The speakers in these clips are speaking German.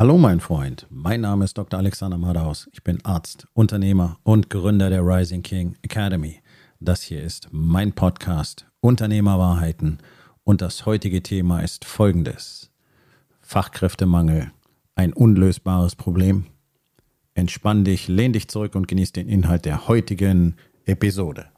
Hallo mein Freund, mein Name ist Dr. Alexander Madaus. Ich bin Arzt, Unternehmer und Gründer der Rising King Academy. Das hier ist mein Podcast Unternehmerwahrheiten und das heutige Thema ist folgendes. Fachkräftemangel, ein unlösbares Problem. Entspann dich, lehn dich zurück und genieß den Inhalt der heutigen Episode.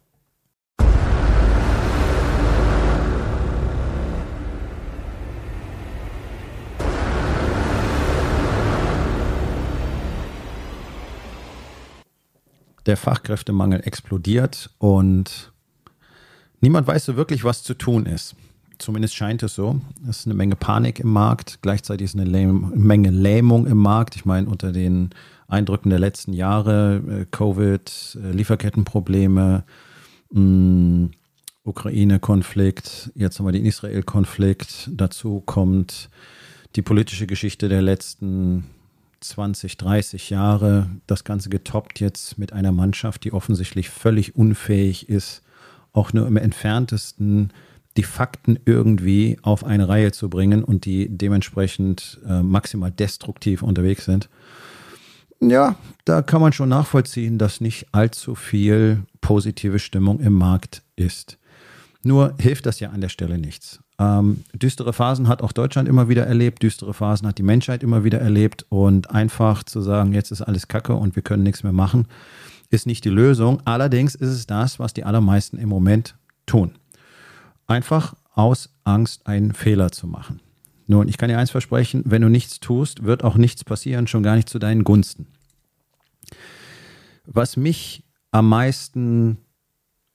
Der Fachkräftemangel explodiert und niemand weiß so wirklich, was zu tun ist. Zumindest scheint es so. Es ist eine Menge Panik im Markt, gleichzeitig ist eine Lähm Menge Lähmung im Markt. Ich meine, unter den Eindrücken der letzten Jahre, äh, Covid, äh, Lieferkettenprobleme, mm, Ukraine-Konflikt, jetzt haben wir den Israel-Konflikt. Dazu kommt die politische Geschichte der letzten 20, 30 Jahre das Ganze getoppt jetzt mit einer Mannschaft, die offensichtlich völlig unfähig ist, auch nur im entferntesten die Fakten irgendwie auf eine Reihe zu bringen und die dementsprechend äh, maximal destruktiv unterwegs sind. Ja, da kann man schon nachvollziehen, dass nicht allzu viel positive Stimmung im Markt ist. Nur hilft das ja an der Stelle nichts. Ähm, düstere Phasen hat auch Deutschland immer wieder erlebt, düstere Phasen hat die Menschheit immer wieder erlebt und einfach zu sagen, jetzt ist alles Kacke und wir können nichts mehr machen, ist nicht die Lösung. Allerdings ist es das, was die allermeisten im Moment tun. Einfach aus Angst einen Fehler zu machen. Nun, ich kann dir eins versprechen, wenn du nichts tust, wird auch nichts passieren, schon gar nicht zu deinen Gunsten. Was mich am meisten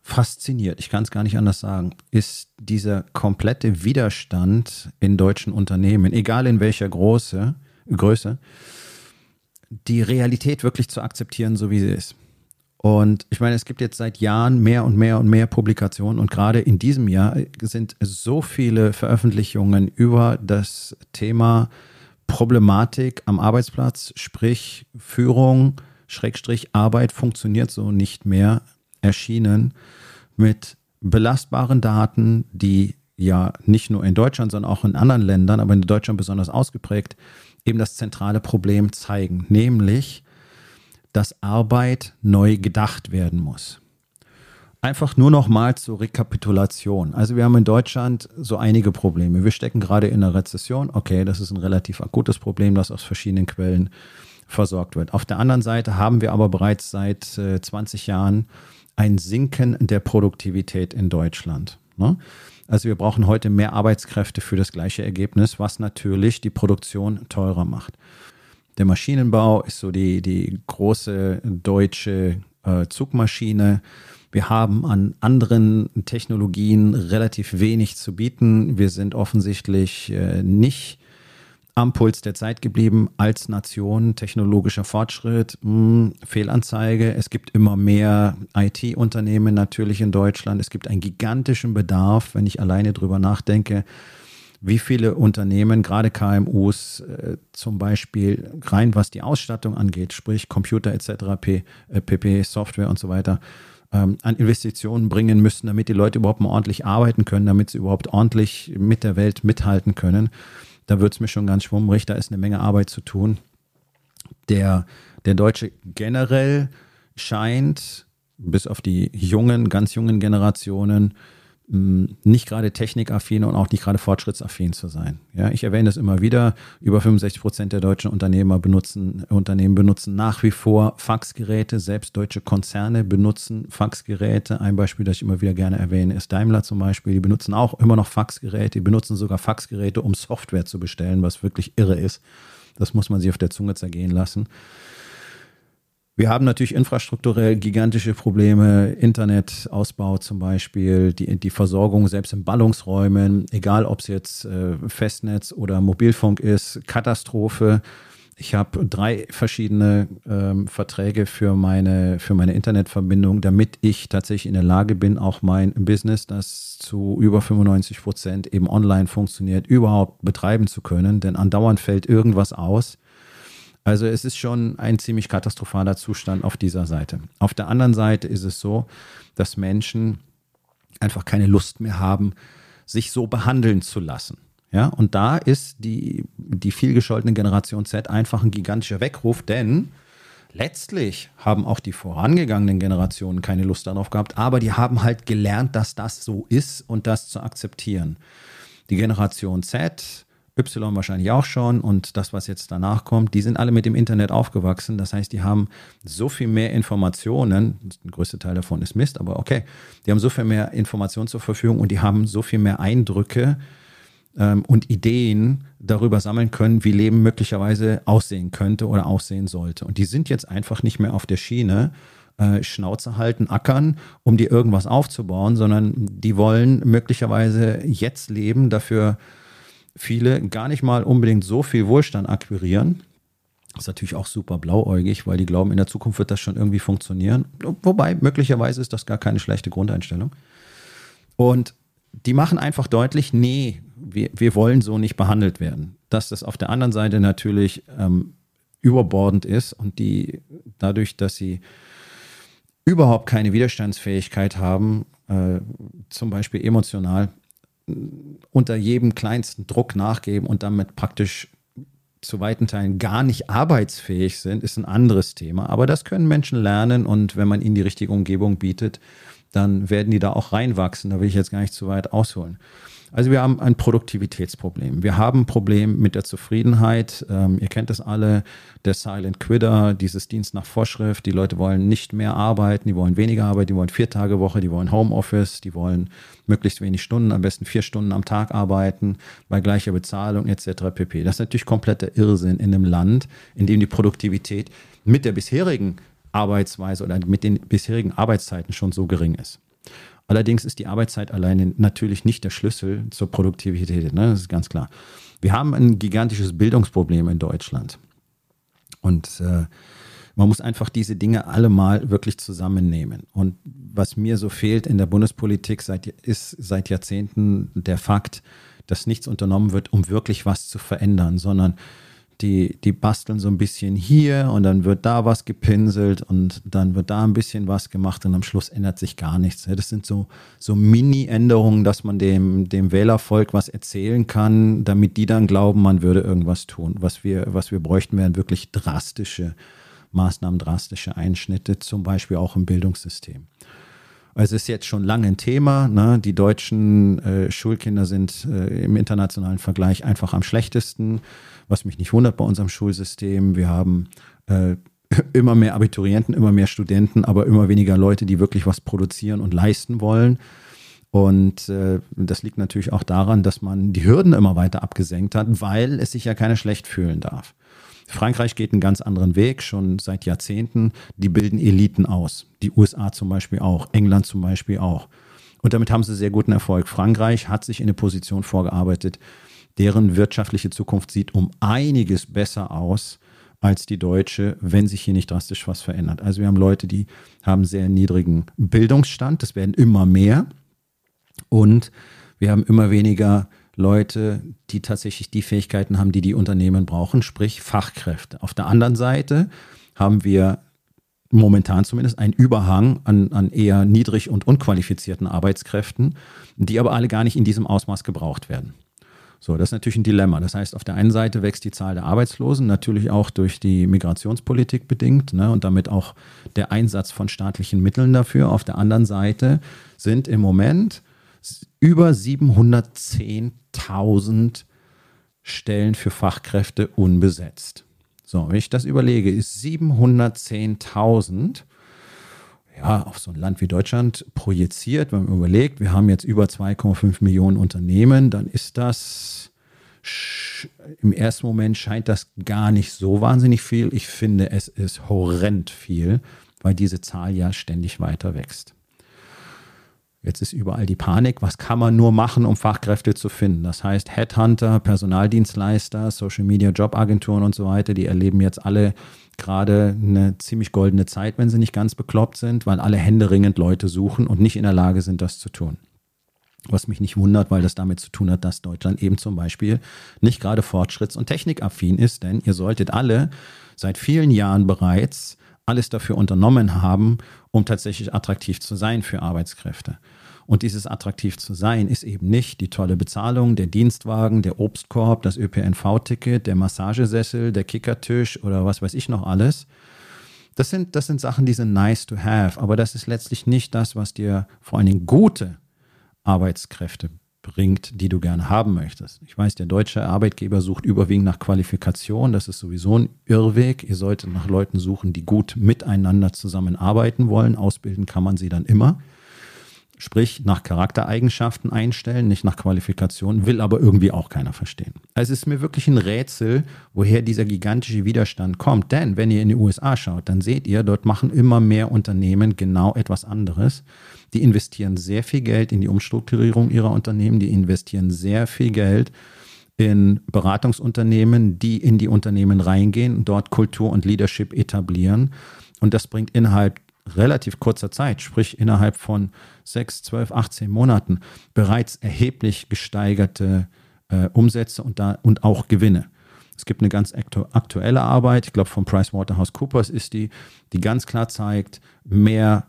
fasziniert, ich kann es gar nicht anders sagen, ist dieser komplette Widerstand in deutschen Unternehmen, egal in welcher Große, Größe, die Realität wirklich zu akzeptieren, so wie sie ist. Und ich meine, es gibt jetzt seit Jahren mehr und mehr und mehr Publikationen und gerade in diesem Jahr sind so viele Veröffentlichungen über das Thema Problematik am Arbeitsplatz, sprich Führung, Schrägstrich Arbeit funktioniert so nicht mehr erschienen mit belastbaren Daten, die ja nicht nur in Deutschland, sondern auch in anderen Ländern, aber in Deutschland besonders ausgeprägt, eben das zentrale Problem zeigen, nämlich, dass Arbeit neu gedacht werden muss. Einfach nur noch mal zur Rekapitulation. Also wir haben in Deutschland so einige Probleme. Wir stecken gerade in einer Rezession. Okay, das ist ein relativ akutes Problem, das aus verschiedenen Quellen versorgt wird. Auf der anderen Seite haben wir aber bereits seit äh, 20 Jahren ein Sinken der Produktivität in Deutschland. Ne? Also wir brauchen heute mehr Arbeitskräfte für das gleiche Ergebnis, was natürlich die Produktion teurer macht. Der Maschinenbau ist so die, die große deutsche äh, Zugmaschine. Wir haben an anderen Technologien relativ wenig zu bieten. Wir sind offensichtlich äh, nicht am Puls der Zeit geblieben als Nation, technologischer Fortschritt, mh, hm, Fehlanzeige. Es gibt immer mehr IT-Unternehmen natürlich in Deutschland. Es gibt einen gigantischen Bedarf, wenn ich alleine drüber nachdenke, wie viele Unternehmen, gerade KMUs, äh, zum Beispiel rein was die Ausstattung angeht, sprich Computer etc., P, äh, PP, Software und so weiter, ähm, an Investitionen bringen müssen, damit die Leute überhaupt mal ordentlich arbeiten können, damit sie überhaupt ordentlich mit der Welt mithalten können da wird es mir schon ganz schwummrig, da ist eine Menge Arbeit zu tun. Der, der Deutsche generell scheint, bis auf die jungen, ganz jungen Generationen, nicht gerade technikaffin und auch nicht gerade fortschrittsaffin zu sein. Ja, ich erwähne das immer wieder. Über 65 Prozent der deutschen Unternehmer benutzen, Unternehmen benutzen nach wie vor Faxgeräte. Selbst deutsche Konzerne benutzen Faxgeräte. Ein Beispiel, das ich immer wieder gerne erwähne, ist Daimler zum Beispiel. Die benutzen auch immer noch Faxgeräte. Die benutzen sogar Faxgeräte, um Software zu bestellen, was wirklich irre ist. Das muss man sich auf der Zunge zergehen lassen. Wir haben natürlich infrastrukturell gigantische Probleme, Internetausbau zum Beispiel, die, die Versorgung selbst in Ballungsräumen, egal ob es jetzt äh, Festnetz oder Mobilfunk ist, Katastrophe. Ich habe drei verschiedene ähm, Verträge für meine, für meine Internetverbindung, damit ich tatsächlich in der Lage bin, auch mein Business, das zu über 95 Prozent eben online funktioniert, überhaupt betreiben zu können. Denn andauernd fällt irgendwas aus also es ist schon ein ziemlich katastrophaler Zustand auf dieser Seite. Auf der anderen Seite ist es so, dass Menschen einfach keine Lust mehr haben, sich so behandeln zu lassen. Ja, und da ist die, die vielgescholtene Generation Z einfach ein gigantischer Weckruf, denn letztlich haben auch die vorangegangenen Generationen keine Lust darauf gehabt, aber die haben halt gelernt, dass das so ist und das zu akzeptieren. Die Generation Z, Y wahrscheinlich auch schon und das, was jetzt danach kommt, die sind alle mit dem Internet aufgewachsen. Das heißt, die haben so viel mehr Informationen, der größte Teil davon ist Mist, aber okay, die haben so viel mehr Informationen zur Verfügung und die haben so viel mehr Eindrücke, ähm, und Ideen darüber sammeln können, wie Leben möglicherweise aussehen könnte oder aussehen sollte. Und die sind jetzt einfach nicht mehr auf der Schiene, äh, Schnauze halten, ackern, um dir irgendwas aufzubauen, sondern die wollen möglicherweise jetzt leben, dafür viele gar nicht mal unbedingt so viel Wohlstand akquirieren. Das ist natürlich auch super blauäugig, weil die glauben, in der Zukunft wird das schon irgendwie funktionieren. Wobei, möglicherweise ist das gar keine schlechte Grundeinstellung. Und die machen einfach deutlich, nee, wir, wir wollen so nicht behandelt werden. Dass das auf der anderen Seite natürlich ähm, überbordend ist und die dadurch, dass sie überhaupt keine Widerstandsfähigkeit haben, äh, zum Beispiel emotional, unter jedem kleinsten Druck nachgeben und damit praktisch zu weiten Teilen gar nicht arbeitsfähig sind, ist ein anderes Thema. Aber das können Menschen lernen und wenn man ihnen die richtige Umgebung bietet, dann werden die da auch reinwachsen. Da will ich jetzt gar nicht zu weit ausholen. Also wir haben ein Produktivitätsproblem. Wir haben ein Problem mit der Zufriedenheit. Ähm, ihr kennt das alle, der Silent Quitter, dieses Dienst nach Vorschrift. Die Leute wollen nicht mehr arbeiten, die wollen weniger arbeiten, die wollen vier Tage Woche, die wollen Homeoffice, die wollen möglichst wenig Stunden, am besten vier Stunden am Tag arbeiten, bei gleicher Bezahlung etc. pp. Das ist natürlich kompletter Irrsinn in einem Land, in dem die Produktivität mit der bisherigen Arbeitsweise oder mit den bisherigen Arbeitszeiten schon so gering ist. Allerdings ist die Arbeitszeit alleine natürlich nicht der Schlüssel zur Produktivität. Ne? Das ist ganz klar. Wir haben ein gigantisches Bildungsproblem in Deutschland. Und äh, man muss einfach diese Dinge alle mal wirklich zusammennehmen. Und was mir so fehlt in der Bundespolitik seit, ist seit Jahrzehnten der Fakt, dass nichts unternommen wird, um wirklich was zu verändern, sondern die, die basteln so ein bisschen hier und dann wird da was gepinselt und dann wird da ein bisschen was gemacht und am Schluss ändert sich gar nichts. Das sind so, so Mini-Änderungen, dass man dem, dem Wählervolk was erzählen kann, damit die dann glauben, man würde irgendwas tun. Was wir, was wir bräuchten, wären wirklich drastische Maßnahmen, drastische Einschnitte, zum Beispiel auch im Bildungssystem. Es ist jetzt schon lange ein Thema. Ne? Die deutschen äh, Schulkinder sind äh, im internationalen Vergleich einfach am schlechtesten was mich nicht wundert bei unserem Schulsystem. Wir haben äh, immer mehr Abiturienten, immer mehr Studenten, aber immer weniger Leute, die wirklich was produzieren und leisten wollen. Und äh, das liegt natürlich auch daran, dass man die Hürden immer weiter abgesenkt hat, weil es sich ja keiner schlecht fühlen darf. Frankreich geht einen ganz anderen Weg, schon seit Jahrzehnten. Die bilden Eliten aus. Die USA zum Beispiel auch, England zum Beispiel auch. Und damit haben sie sehr guten Erfolg. Frankreich hat sich in eine Position vorgearbeitet, deren wirtschaftliche Zukunft sieht um einiges besser aus als die deutsche, wenn sich hier nicht drastisch was verändert. Also wir haben Leute, die haben sehr niedrigen Bildungsstand, das werden immer mehr. Und wir haben immer weniger Leute, die tatsächlich die Fähigkeiten haben, die die Unternehmen brauchen, sprich Fachkräfte. Auf der anderen Seite haben wir momentan zumindest einen Überhang an, an eher niedrig und unqualifizierten Arbeitskräften, die aber alle gar nicht in diesem Ausmaß gebraucht werden. So, das ist natürlich ein Dilemma. Das heißt, auf der einen Seite wächst die Zahl der Arbeitslosen, natürlich auch durch die Migrationspolitik bedingt ne, und damit auch der Einsatz von staatlichen Mitteln dafür. Auf der anderen Seite sind im Moment über 710.000 Stellen für Fachkräfte unbesetzt. So, wenn ich das überlege, ist 710.000 ja, auf so ein Land wie Deutschland projiziert, wenn man überlegt, wir haben jetzt über 2,5 Millionen Unternehmen, dann ist das im ersten Moment scheint das gar nicht so wahnsinnig viel. Ich finde, es ist horrend viel, weil diese Zahl ja ständig weiter wächst. Jetzt ist überall die Panik. Was kann man nur machen, um Fachkräfte zu finden? Das heißt, Headhunter, Personaldienstleister, Social Media, Jobagenturen und so weiter, die erleben jetzt alle gerade eine ziemlich goldene Zeit, wenn sie nicht ganz bekloppt sind, weil alle händeringend Leute suchen und nicht in der Lage sind, das zu tun. Was mich nicht wundert, weil das damit zu tun hat, dass Deutschland eben zum Beispiel nicht gerade fortschritts- und technikaffin ist, denn ihr solltet alle seit vielen Jahren bereits alles dafür unternommen haben, um tatsächlich attraktiv zu sein für Arbeitskräfte. Und dieses attraktiv zu sein ist eben nicht die tolle Bezahlung, der Dienstwagen, der Obstkorb, das ÖPNV-Ticket, der Massagesessel, der Kickertisch oder was weiß ich noch alles. Das sind, das sind Sachen, die sind nice to have, aber das ist letztlich nicht das, was dir vor allen Dingen gute Arbeitskräfte bringt, die du gerne haben möchtest. Ich weiß, der deutsche Arbeitgeber sucht überwiegend nach Qualifikation. Das ist sowieso ein Irrweg. Ihr solltet nach Leuten suchen, die gut miteinander zusammenarbeiten wollen. Ausbilden kann man sie dann immer. Sprich, nach Charaktereigenschaften einstellen, nicht nach Qualifikation, will aber irgendwie auch keiner verstehen. Also es ist mir wirklich ein Rätsel, woher dieser gigantische Widerstand kommt. Denn wenn ihr in die USA schaut, dann seht ihr, dort machen immer mehr Unternehmen genau etwas anderes. Die investieren sehr viel Geld in die Umstrukturierung ihrer Unternehmen, die investieren sehr viel Geld in Beratungsunternehmen, die in die Unternehmen reingehen, dort Kultur und Leadership etablieren. Und das bringt innerhalb relativ kurzer Zeit, sprich innerhalb von sechs, zwölf, 18 Monaten, bereits erheblich gesteigerte äh, Umsätze und, da, und auch Gewinne. Es gibt eine ganz aktuelle Arbeit, ich glaube von PricewaterhouseCoopers ist die, die ganz klar zeigt, mehr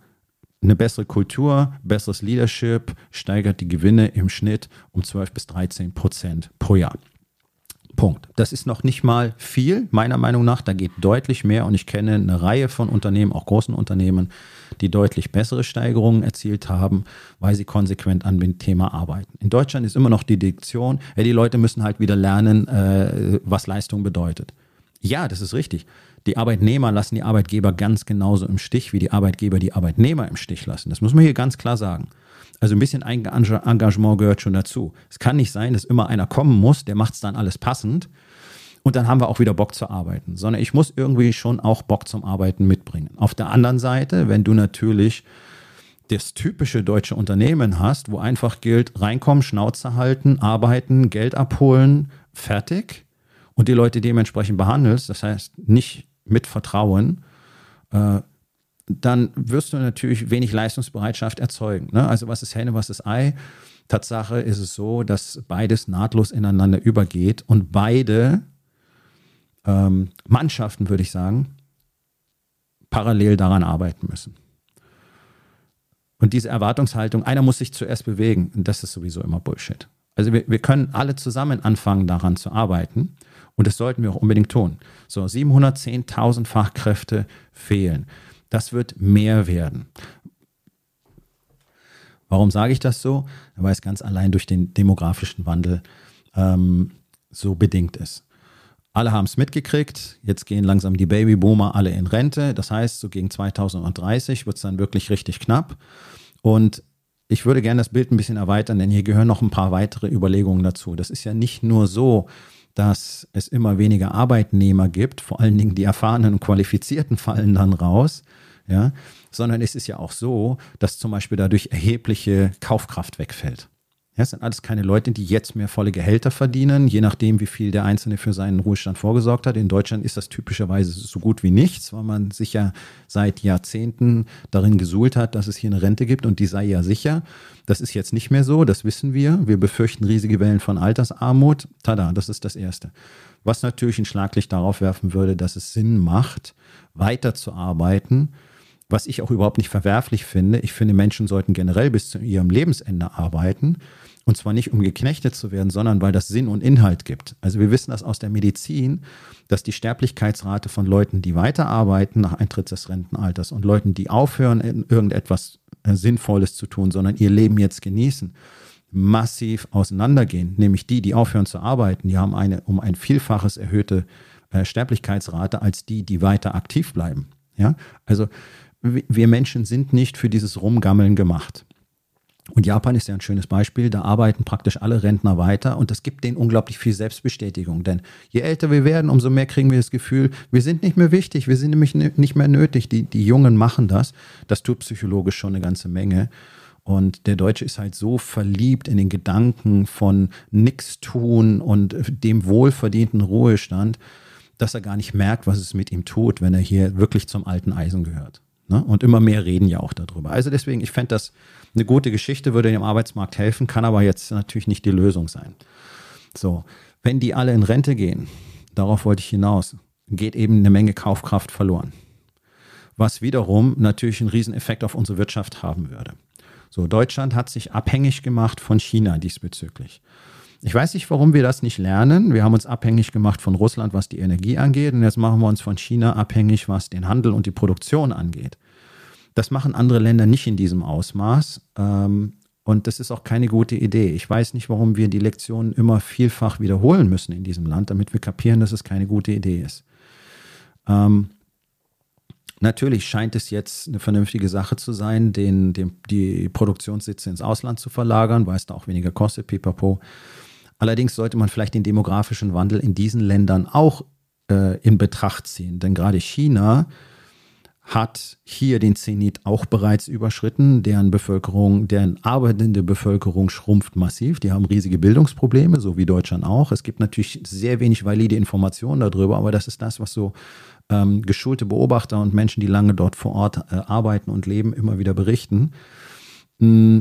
eine bessere Kultur, besseres Leadership steigert die Gewinne im Schnitt um 12 bis 13 Prozent pro Jahr. Punkt. Das ist noch nicht mal viel, meiner Meinung nach. Da geht deutlich mehr und ich kenne eine Reihe von Unternehmen, auch großen Unternehmen, die deutlich bessere Steigerungen erzielt haben, weil sie konsequent an dem Thema arbeiten. In Deutschland ist immer noch die Diktion, ja, die Leute müssen halt wieder lernen, äh, was Leistung bedeutet. Ja, das ist richtig. Die Arbeitnehmer lassen die Arbeitgeber ganz genauso im Stich, wie die Arbeitgeber die Arbeitnehmer im Stich lassen. Das muss man hier ganz klar sagen. Also ein bisschen Engagement gehört schon dazu. Es kann nicht sein, dass immer einer kommen muss, der macht es dann alles passend und dann haben wir auch wieder Bock zu arbeiten, sondern ich muss irgendwie schon auch Bock zum Arbeiten mitbringen. Auf der anderen Seite, wenn du natürlich das typische deutsche Unternehmen hast, wo einfach gilt, reinkommen, Schnauze halten, arbeiten, Geld abholen, fertig und die Leute dementsprechend behandelst, das heißt nicht mit Vertrauen, äh, dann wirst du natürlich wenig Leistungsbereitschaft erzeugen. Ne? Also was ist Henne, was ist Ei? Tatsache ist es so, dass beides nahtlos ineinander übergeht und beide ähm, Mannschaften, würde ich sagen, parallel daran arbeiten müssen. Und diese Erwartungshaltung, einer muss sich zuerst bewegen, das ist sowieso immer Bullshit. Also wir, wir können alle zusammen anfangen, daran zu arbeiten. Und das sollten wir auch unbedingt tun. So, 710.000 Fachkräfte fehlen. Das wird mehr werden. Warum sage ich das so? Weil es ganz allein durch den demografischen Wandel ähm, so bedingt ist. Alle haben es mitgekriegt. Jetzt gehen langsam die Babyboomer alle in Rente. Das heißt, so gegen 2030 wird es dann wirklich richtig knapp. Und ich würde gerne das Bild ein bisschen erweitern, denn hier gehören noch ein paar weitere Überlegungen dazu. Das ist ja nicht nur so, dass es immer weniger Arbeitnehmer gibt, vor allen Dingen die erfahrenen und qualifizierten fallen dann raus, ja, sondern es ist ja auch so, dass zum Beispiel dadurch erhebliche Kaufkraft wegfällt. Ja, es sind alles keine Leute, die jetzt mehr volle Gehälter verdienen, je nachdem, wie viel der Einzelne für seinen Ruhestand vorgesorgt hat. In Deutschland ist das typischerweise so gut wie nichts, weil man sich ja seit Jahrzehnten darin gesuhlt hat, dass es hier eine Rente gibt und die sei ja sicher. Das ist jetzt nicht mehr so, das wissen wir. Wir befürchten riesige Wellen von Altersarmut. Tada, das ist das Erste. Was natürlich ein Schlaglicht darauf werfen würde, dass es Sinn macht, weiterzuarbeiten, was ich auch überhaupt nicht verwerflich finde. Ich finde, Menschen sollten generell bis zu ihrem Lebensende arbeiten. Und zwar nicht, um geknechtet zu werden, sondern weil das Sinn und Inhalt gibt. Also wir wissen das aus der Medizin, dass die Sterblichkeitsrate von Leuten, die weiterarbeiten nach Eintritt des Rentenalters und Leuten, die aufhören, irgendetwas äh, Sinnvolles zu tun, sondern ihr Leben jetzt genießen, massiv auseinandergehen. Nämlich die, die aufhören zu arbeiten, die haben eine um ein Vielfaches erhöhte äh, Sterblichkeitsrate als die, die weiter aktiv bleiben. Ja, also wir Menschen sind nicht für dieses Rumgammeln gemacht. Und Japan ist ja ein schönes Beispiel. Da arbeiten praktisch alle Rentner weiter und das gibt denen unglaublich viel Selbstbestätigung. Denn je älter wir werden, umso mehr kriegen wir das Gefühl, wir sind nicht mehr wichtig, wir sind nämlich nicht mehr nötig. Die, die Jungen machen das. Das tut psychologisch schon eine ganze Menge. Und der Deutsche ist halt so verliebt in den Gedanken von nix tun und dem wohlverdienten Ruhestand, dass er gar nicht merkt, was es mit ihm tut, wenn er hier wirklich zum alten Eisen gehört. Ne? Und immer mehr reden ja auch darüber. Also deswegen, ich fände das eine gute Geschichte, würde dem Arbeitsmarkt helfen, kann aber jetzt natürlich nicht die Lösung sein. So, wenn die alle in Rente gehen, darauf wollte ich hinaus, geht eben eine Menge Kaufkraft verloren. Was wiederum natürlich einen Rieseneffekt auf unsere Wirtschaft haben würde. So, Deutschland hat sich abhängig gemacht von China diesbezüglich. Ich weiß nicht, warum wir das nicht lernen. Wir haben uns abhängig gemacht von Russland, was die Energie angeht. Und jetzt machen wir uns von China abhängig, was den Handel und die Produktion angeht. Das machen andere Länder nicht in diesem Ausmaß. Ähm, und das ist auch keine gute Idee. Ich weiß nicht, warum wir die Lektionen immer vielfach wiederholen müssen in diesem Land, damit wir kapieren, dass es keine gute Idee ist. Ähm, natürlich scheint es jetzt eine vernünftige Sache zu sein, den, den, die Produktionssitze ins Ausland zu verlagern, weil es da auch weniger kostet, pipapo. Allerdings sollte man vielleicht den demografischen Wandel in diesen Ländern auch äh, in Betracht ziehen. Denn gerade China hat hier den Zenit auch bereits überschritten. Deren Bevölkerung, deren arbeitende Bevölkerung schrumpft massiv. Die haben riesige Bildungsprobleme, so wie Deutschland auch. Es gibt natürlich sehr wenig valide Informationen darüber, aber das ist das, was so ähm, geschulte Beobachter und Menschen, die lange dort vor Ort äh, arbeiten und leben, immer wieder berichten. Mm,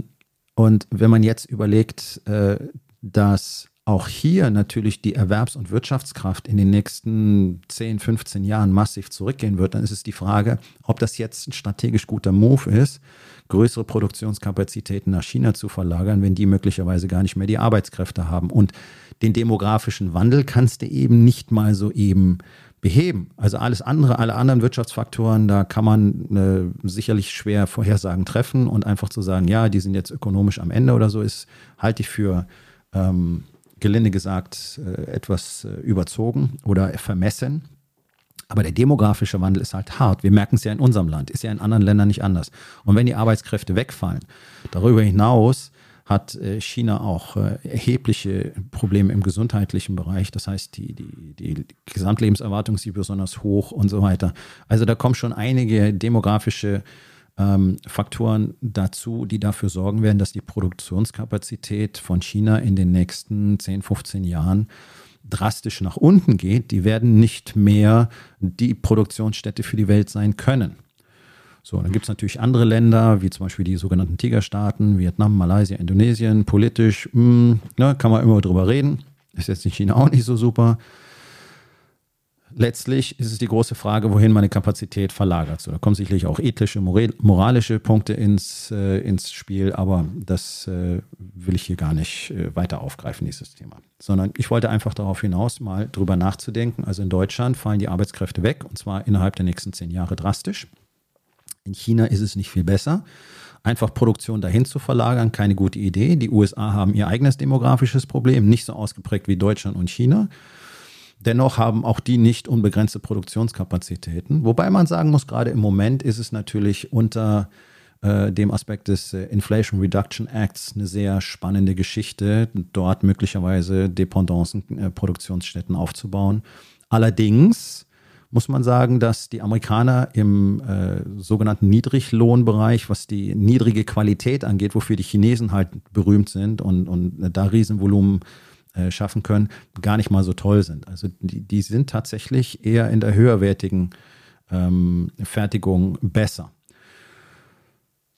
und wenn man jetzt überlegt, äh, dass auch hier natürlich die Erwerbs- und Wirtschaftskraft in den nächsten 10, 15 Jahren massiv zurückgehen wird, dann ist es die Frage, ob das jetzt ein strategisch guter Move ist, größere Produktionskapazitäten nach China zu verlagern, wenn die möglicherweise gar nicht mehr die Arbeitskräfte haben. Und den demografischen Wandel kannst du eben nicht mal so eben beheben. Also alles andere, alle anderen Wirtschaftsfaktoren, da kann man äh, sicherlich schwer Vorhersagen treffen und einfach zu sagen, ja, die sind jetzt ökonomisch am Ende oder so, ist halte ich für ähm, gelinde gesagt äh, etwas äh, überzogen oder vermessen. Aber der demografische Wandel ist halt hart. Wir merken es ja in unserem Land, ist ja in anderen Ländern nicht anders. Und wenn die Arbeitskräfte wegfallen, darüber hinaus hat äh, China auch erhebliche Probleme im gesundheitlichen Bereich. Das heißt, die, die, die Gesamtlebenserwartung ist besonders hoch und so weiter. Also da kommen schon einige demografische ähm, Faktoren dazu, die dafür sorgen werden, dass die Produktionskapazität von China in den nächsten 10, 15 Jahren drastisch nach unten geht. Die werden nicht mehr die Produktionsstätte für die Welt sein können. So, dann gibt es natürlich andere Länder, wie zum Beispiel die sogenannten Tigerstaaten, Vietnam, Malaysia, Indonesien. Politisch mh, hm, ne, kann man immer drüber reden. Ist jetzt in China auch nicht so super letztlich ist es die große Frage, wohin meine Kapazität verlagert. So, da kommen sicherlich auch ethische, moralische Punkte ins, äh, ins Spiel, aber das äh, will ich hier gar nicht äh, weiter aufgreifen, dieses Thema. Sondern ich wollte einfach darauf hinaus, mal drüber nachzudenken. Also in Deutschland fallen die Arbeitskräfte weg und zwar innerhalb der nächsten zehn Jahre drastisch. In China ist es nicht viel besser. Einfach Produktion dahin zu verlagern, keine gute Idee. Die USA haben ihr eigenes demografisches Problem, nicht so ausgeprägt wie Deutschland und China. Dennoch haben auch die nicht unbegrenzte Produktionskapazitäten. Wobei man sagen muss, gerade im Moment ist es natürlich unter äh, dem Aspekt des äh, Inflation Reduction Acts eine sehr spannende Geschichte, dort möglicherweise Dependancen, äh, Produktionsstätten aufzubauen. Allerdings muss man sagen, dass die Amerikaner im äh, sogenannten Niedriglohnbereich, was die niedrige Qualität angeht, wofür die Chinesen halt berühmt sind und, und da Riesenvolumen äh, schaffen können, gar nicht mal so toll sind. Also die, die sind tatsächlich eher in der höherwertigen ähm, Fertigung besser.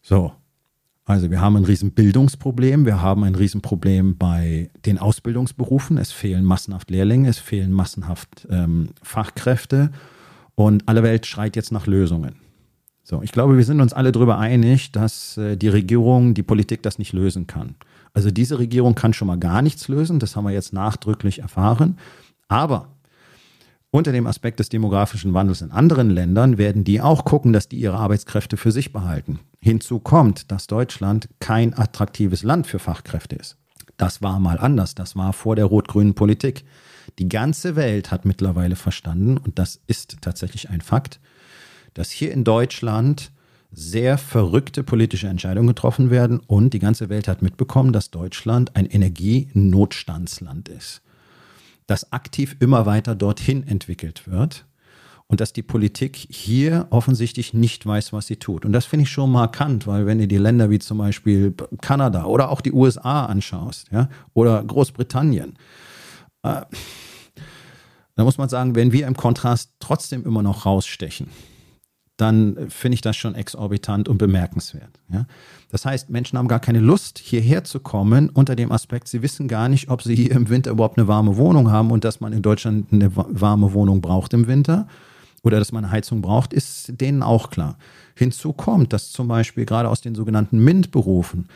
So, also wir haben ein riesen Bildungsproblem, wir haben ein Riesenproblem bei den Ausbildungsberufen. Es fehlen massenhaft Lehrlinge, es fehlen massenhaft ähm, Fachkräfte und alle Welt schreit jetzt nach Lösungen. So, ich glaube, wir sind uns alle darüber einig, dass äh, die Regierung, die Politik das nicht lösen kann. Also diese Regierung kann schon mal gar nichts lösen, das haben wir jetzt nachdrücklich erfahren. Aber unter dem Aspekt des demografischen Wandels in anderen Ländern werden die auch gucken, dass die ihre Arbeitskräfte für sich behalten. Hinzu kommt, dass Deutschland kein attraktives Land für Fachkräfte ist. Das war mal anders, das war vor der rot-grünen Politik. Die ganze Welt hat mittlerweile verstanden, und das ist tatsächlich ein Fakt, dass hier in Deutschland sehr verrückte politische Entscheidungen getroffen werden und die ganze Welt hat mitbekommen, dass Deutschland ein Energienotstandsland ist, das aktiv immer weiter dorthin entwickelt wird und dass die Politik hier offensichtlich nicht weiß, was sie tut. Und das finde ich schon markant, weil wenn du die Länder wie zum Beispiel Kanada oder auch die USA anschaust, ja, oder Großbritannien, äh, da muss man sagen, wenn wir im Kontrast trotzdem immer noch rausstechen, dann finde ich das schon exorbitant und bemerkenswert. Ja? Das heißt, Menschen haben gar keine Lust, hierher zu kommen unter dem Aspekt, sie wissen gar nicht, ob sie hier im Winter überhaupt eine warme Wohnung haben und dass man in Deutschland eine warme Wohnung braucht im Winter. oder dass man eine Heizung braucht, ist denen auch klar. Hinzu kommt, dass zum Beispiel gerade aus den sogenannten MINT-Berufen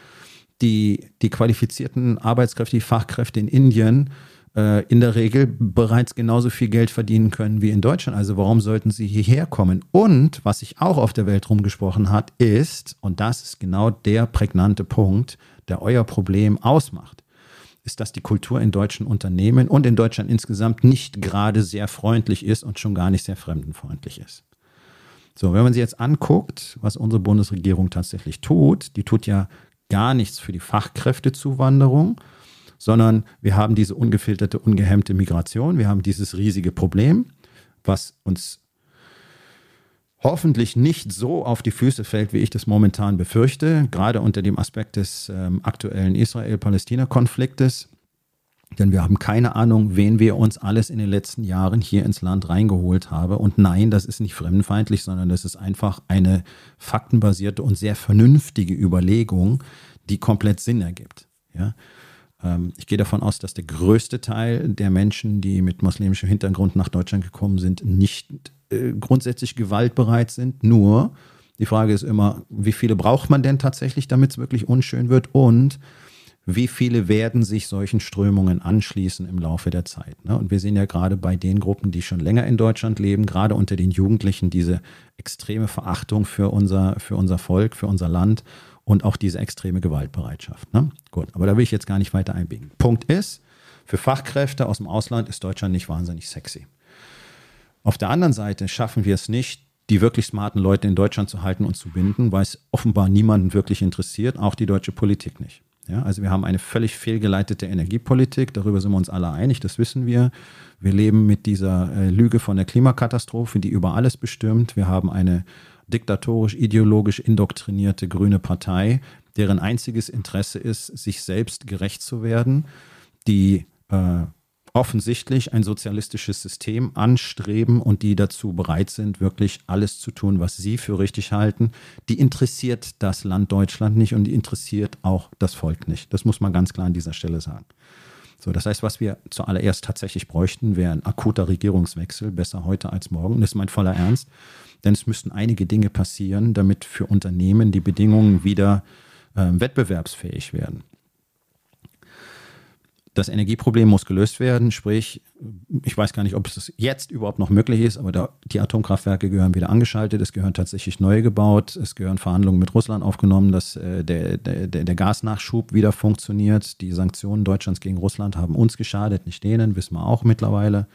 die, die qualifizierten Arbeitskräfte, die Fachkräfte in Indien äh, in der Regel bereits genauso viel Geld verdienen können wie in Deutschland. Also warum sollten sie hierher kommen? Und was sich auch auf der Welt rumgesprochen hat, ist, und das ist genau der prägnante Punkt, der euer Problem ausmacht, ist, dass die Kultur in deutschen Unternehmen und in Deutschland insgesamt nicht gerade sehr freundlich ist und schon gar nicht sehr fremdenfreundlich ist. So, wenn man sich jetzt anguckt, was unsere Bundesregierung tatsächlich tut, die tut ja gar nichts für die Fachkräftezuwanderung, sondern wir haben diese ungefilterte, ungehemmte Migration, wir haben dieses riesige Problem, was uns hoffentlich nicht so auf die Füße fällt, wie ich das momentan befürchte, gerade unter dem Aspekt des ähm, aktuellen Israel-Palästina-Konfliktes. Denn wir haben keine Ahnung, wen wir uns alles in den letzten Jahren hier ins Land reingeholt haben. Und nein, das ist nicht fremdenfeindlich, sondern das ist einfach eine faktenbasierte und sehr vernünftige Überlegung, die komplett Sinn ergibt. Ja? Ähm, ich gehe davon aus, dass der größte Teil der Menschen, die mit muslimischem Hintergrund nach Deutschland gekommen sind, nicht äh, grundsätzlich gewaltbereit sind. Nur die Frage ist immer, wie viele braucht man denn tatsächlich, damit es wirklich unschön wird? Und wie viele werden sich solchen Strömungen anschließen im Laufe der Zeit. Ne? Und wir sehen ja gerade bei den Gruppen, die schon länger in Deutschland leben, gerade unter den Jugendlichen, diese extreme Verachtung für unser, für unser Volk, für unser Land und auch diese extreme Gewaltbereitschaft. Ne? Gut, aber da will ich jetzt gar nicht weiter einbiegen. Punkt ist, für Fachkräfte aus dem Ausland ist Deutschland nicht wahnsinnig sexy. Auf der anderen Seite schaffen wir es nicht, die wirklich smarten Leute in Deutschland zu halten und zu binden, weil es offenbar niemanden wirklich interessiert, auch die deutsche Politik nicht. Ja, also wir haben eine völlig fehlgeleitete Energiepolitik, darüber sind wir uns alle einig, das wissen wir. Wir leben mit dieser äh, Lüge von der Klimakatastrophe, die über alles bestimmt. Wir haben eine diktatorisch, ideologisch indoktrinierte grüne Partei, deren einziges Interesse ist, sich selbst gerecht zu werden, die äh, offensichtlich ein sozialistisches System anstreben und die dazu bereit sind, wirklich alles zu tun, was sie für richtig halten, die interessiert das Land Deutschland nicht und die interessiert auch das Volk nicht. Das muss man ganz klar an dieser Stelle sagen. So, das heißt, was wir zuallererst tatsächlich bräuchten, wäre ein akuter Regierungswechsel, besser heute als morgen. Das ist mein voller Ernst, denn es müssten einige Dinge passieren, damit für Unternehmen die Bedingungen wieder äh, wettbewerbsfähig werden das Energieproblem muss gelöst werden. Sprich, ich weiß gar nicht, ob es jetzt überhaupt noch möglich ist, aber da, die Atomkraftwerke gehören wieder angeschaltet. Es gehören tatsächlich neue gebaut. Es gehören Verhandlungen mit Russland aufgenommen, dass äh, der, der, der Gasnachschub wieder funktioniert. Die Sanktionen Deutschlands gegen Russland haben uns geschadet, nicht denen, wissen wir auch mittlerweile.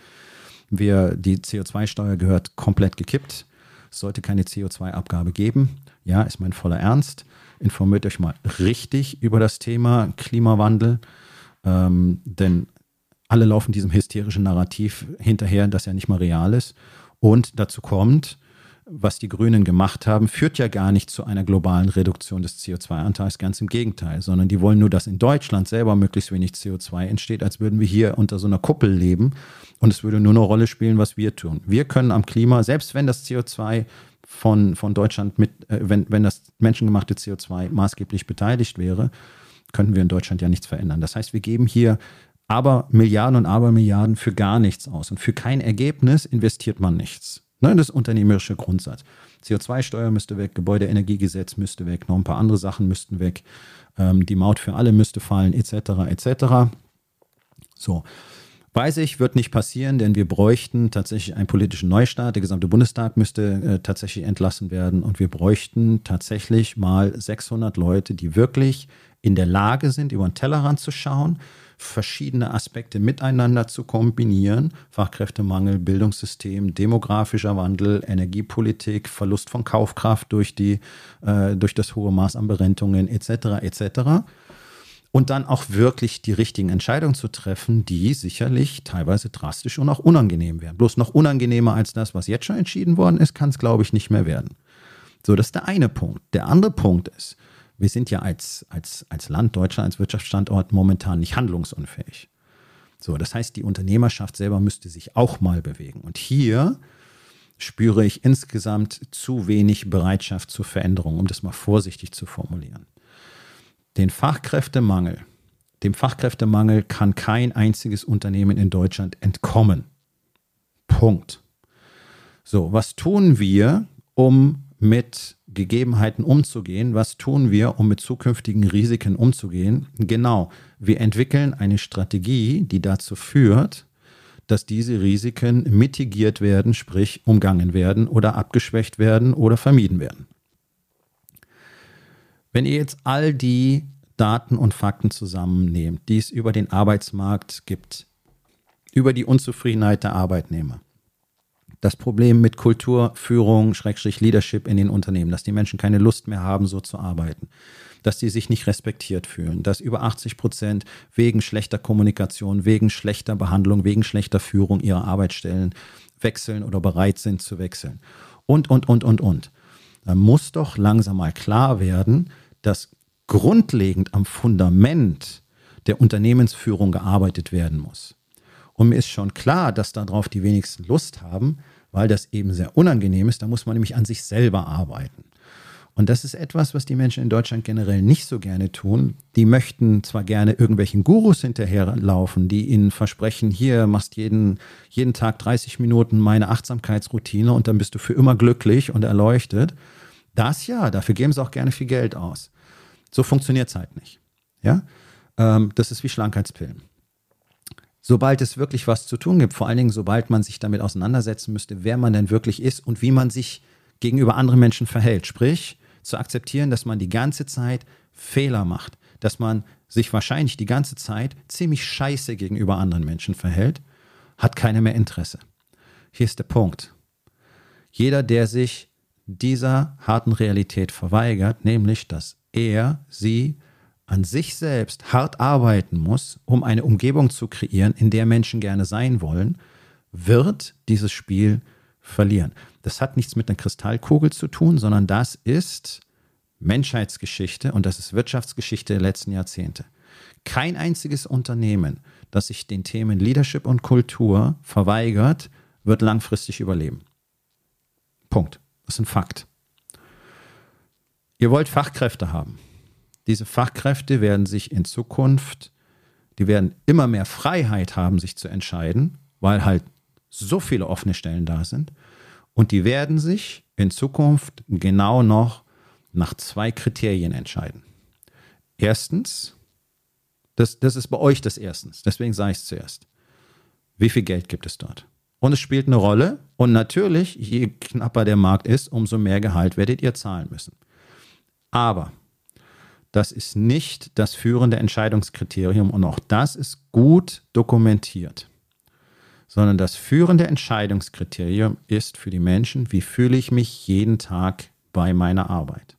Wir, die CO2-Steuer gehört komplett gekippt. Es sollte keine CO2-Abgabe geben. Ja, ist mein voller Ernst. Informiert euch mal richtig über das Thema Klimawandel. Ähm, denn alle laufen diesem hysterischen Narrativ hinterher, das ja nicht mal real ist. Und dazu kommt, was die Grünen gemacht haben, führt ja gar nicht zu einer globalen Reduktion des CO2-Anteils, ganz im Gegenteil, sondern die wollen nur, dass in Deutschland selber möglichst wenig CO2 entsteht, als würden wir hier unter so einer Kuppel leben und es würde nur eine Rolle spielen, was wir tun. Wir können am Klima, selbst wenn das CO2 von, von Deutschland mit, äh, wenn, wenn das menschengemachte CO2 maßgeblich beteiligt wäre, könnten wir in Deutschland ja nichts verändern. Das heißt, wir geben hier aber Milliarden und Abermilliarden für gar nichts aus. Und für kein Ergebnis investiert man nichts. Ne, das ist unternehmerische Grundsatz. CO2-Steuer müsste weg, Gebäudeenergiegesetz müsste weg, noch ein paar andere Sachen müssten weg, ähm, die Maut für alle müsste fallen, etc. etc. So. Weiß ich, wird nicht passieren, denn wir bräuchten tatsächlich einen politischen Neustart. Der gesamte Bundestag müsste äh, tatsächlich entlassen werden und wir bräuchten tatsächlich mal 600 Leute, die wirklich in der Lage sind, über den Tellerrand zu schauen, verschiedene Aspekte miteinander zu kombinieren. Fachkräftemangel, Bildungssystem, demografischer Wandel, Energiepolitik, Verlust von Kaufkraft durch, die, äh, durch das hohe Maß an Berentungen etc. etc. Und dann auch wirklich die richtigen Entscheidungen zu treffen, die sicherlich teilweise drastisch und auch unangenehm werden. Bloß noch unangenehmer als das, was jetzt schon entschieden worden ist, kann es, glaube ich, nicht mehr werden. So, das ist der eine Punkt. Der andere Punkt ist, wir sind ja als, als, als Land, Deutschland, als Wirtschaftsstandort momentan nicht handlungsunfähig. So, das heißt, die Unternehmerschaft selber müsste sich auch mal bewegen. Und hier spüre ich insgesamt zu wenig Bereitschaft zur Veränderung, um das mal vorsichtig zu formulieren. Den Fachkräftemangel, dem Fachkräftemangel kann kein einziges Unternehmen in Deutschland entkommen. Punkt. So, was tun wir, um mit Gegebenheiten umzugehen? Was tun wir, um mit zukünftigen Risiken umzugehen? Genau, wir entwickeln eine Strategie, die dazu führt, dass diese Risiken mitigiert werden, sprich umgangen werden oder abgeschwächt werden oder vermieden werden. Wenn ihr jetzt all die Daten und Fakten zusammennehmt, die es über den Arbeitsmarkt gibt, über die Unzufriedenheit der Arbeitnehmer, das Problem mit Kultur, Führung, Schrägstrich Leadership in den Unternehmen, dass die Menschen keine Lust mehr haben, so zu arbeiten, dass sie sich nicht respektiert fühlen, dass über 80 Prozent wegen schlechter Kommunikation, wegen schlechter Behandlung, wegen schlechter Führung ihre Arbeitsstellen wechseln oder bereit sind zu wechseln. Und, und, und, und, und. Da muss doch langsam mal klar werden, dass grundlegend am Fundament der Unternehmensführung gearbeitet werden muss. Und mir ist schon klar, dass darauf die wenigsten Lust haben, weil das eben sehr unangenehm ist. Da muss man nämlich an sich selber arbeiten. Und das ist etwas, was die Menschen in Deutschland generell nicht so gerne tun. Die möchten zwar gerne irgendwelchen Gurus hinterherlaufen, die ihnen versprechen, hier machst jeden, jeden Tag 30 Minuten meine Achtsamkeitsroutine und dann bist du für immer glücklich und erleuchtet. Das ja, dafür geben sie auch gerne viel Geld aus. So funktioniert es halt nicht. Ja? Ähm, das ist wie Schlankheitspillen sobald es wirklich was zu tun gibt, vor allen Dingen sobald man sich damit auseinandersetzen müsste, wer man denn wirklich ist und wie man sich gegenüber anderen Menschen verhält. Sprich, zu akzeptieren, dass man die ganze Zeit Fehler macht, dass man sich wahrscheinlich die ganze Zeit ziemlich scheiße gegenüber anderen Menschen verhält, hat keiner mehr Interesse. Hier ist der Punkt. Jeder, der sich dieser harten Realität verweigert, nämlich dass er, sie an sich selbst hart arbeiten muss, um eine Umgebung zu kreieren, in der Menschen gerne sein wollen, wird dieses Spiel verlieren. Das hat nichts mit einer Kristallkugel zu tun, sondern das ist Menschheitsgeschichte und das ist Wirtschaftsgeschichte der letzten Jahrzehnte. Kein einziges Unternehmen, das sich den Themen Leadership und Kultur verweigert, wird langfristig überleben. Punkt. Das ist ein Fakt. Ihr wollt Fachkräfte haben. Diese Fachkräfte werden sich in Zukunft, die werden immer mehr Freiheit haben, sich zu entscheiden, weil halt so viele offene Stellen da sind. Und die werden sich in Zukunft genau noch nach zwei Kriterien entscheiden. Erstens, das, das ist bei euch das Erstens, deswegen sage ich es zuerst. Wie viel Geld gibt es dort? Und es spielt eine Rolle. Und natürlich, je knapper der Markt ist, umso mehr Gehalt werdet ihr zahlen müssen. Aber das ist nicht das führende Entscheidungskriterium und auch das ist gut dokumentiert. Sondern das führende Entscheidungskriterium ist für die Menschen, wie fühle ich mich jeden Tag bei meiner Arbeit.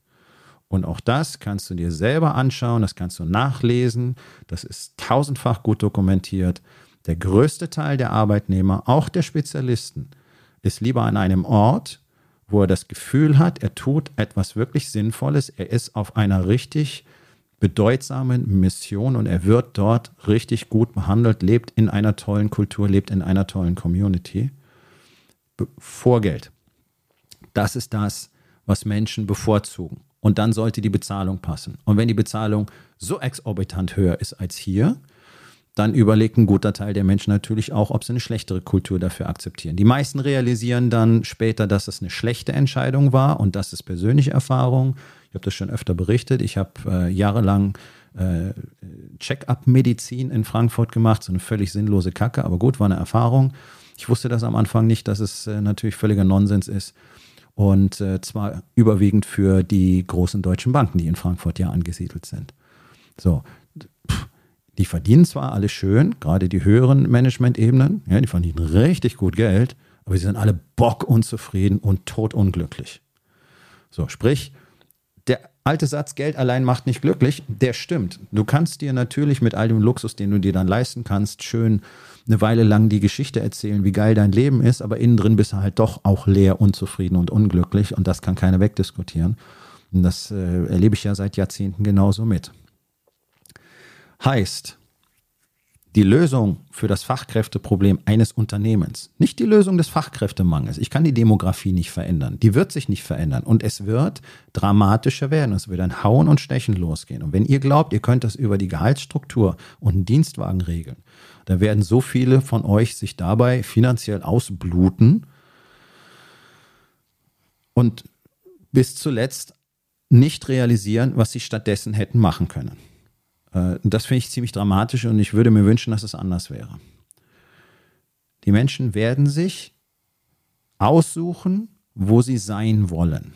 Und auch das kannst du dir selber anschauen, das kannst du nachlesen, das ist tausendfach gut dokumentiert. Der größte Teil der Arbeitnehmer, auch der Spezialisten, ist lieber an einem Ort, wo er das Gefühl hat, er tut etwas wirklich Sinnvolles, er ist auf einer richtig bedeutsamen Mission und er wird dort richtig gut behandelt, lebt in einer tollen Kultur, lebt in einer tollen Community. Vor Geld. Das ist das, was Menschen bevorzugen. Und dann sollte die Bezahlung passen. Und wenn die Bezahlung so exorbitant höher ist als hier, dann überlegt ein guter Teil der Menschen natürlich auch, ob sie eine schlechtere Kultur dafür akzeptieren. Die meisten realisieren dann später, dass es eine schlechte Entscheidung war und das ist persönliche Erfahrung. Ich habe das schon öfter berichtet. Ich habe äh, jahrelang äh, Check-up-Medizin in Frankfurt gemacht, so eine völlig sinnlose Kacke, aber gut, war eine Erfahrung. Ich wusste das am Anfang nicht, dass es äh, natürlich völliger Nonsens ist. Und äh, zwar überwiegend für die großen deutschen Banken, die in Frankfurt ja angesiedelt sind. So, die verdienen zwar alle schön, gerade die höheren Management-Ebenen, ja, die verdienen richtig gut Geld, aber sie sind alle bockunzufrieden und totunglücklich. So, sprich, der alte Satz, Geld allein macht nicht glücklich, der stimmt. Du kannst dir natürlich mit all dem Luxus, den du dir dann leisten kannst, schön eine Weile lang die Geschichte erzählen, wie geil dein Leben ist, aber innen drin bist du halt doch auch leer, unzufrieden und unglücklich und das kann keiner wegdiskutieren. Und das äh, erlebe ich ja seit Jahrzehnten genauso mit. Heißt, die Lösung für das Fachkräfteproblem eines Unternehmens, nicht die Lösung des Fachkräftemangels. Ich kann die Demografie nicht verändern. Die wird sich nicht verändern. Und es wird dramatischer werden. Es wird ein Hauen und Stechen losgehen. Und wenn ihr glaubt, ihr könnt das über die Gehaltsstruktur und einen Dienstwagen regeln, dann werden so viele von euch sich dabei finanziell ausbluten, und bis zuletzt nicht realisieren, was sie stattdessen hätten machen können. Äh, das finde ich ziemlich dramatisch und ich würde mir wünschen, dass es anders wäre. Die Menschen werden sich aussuchen, wo sie sein wollen.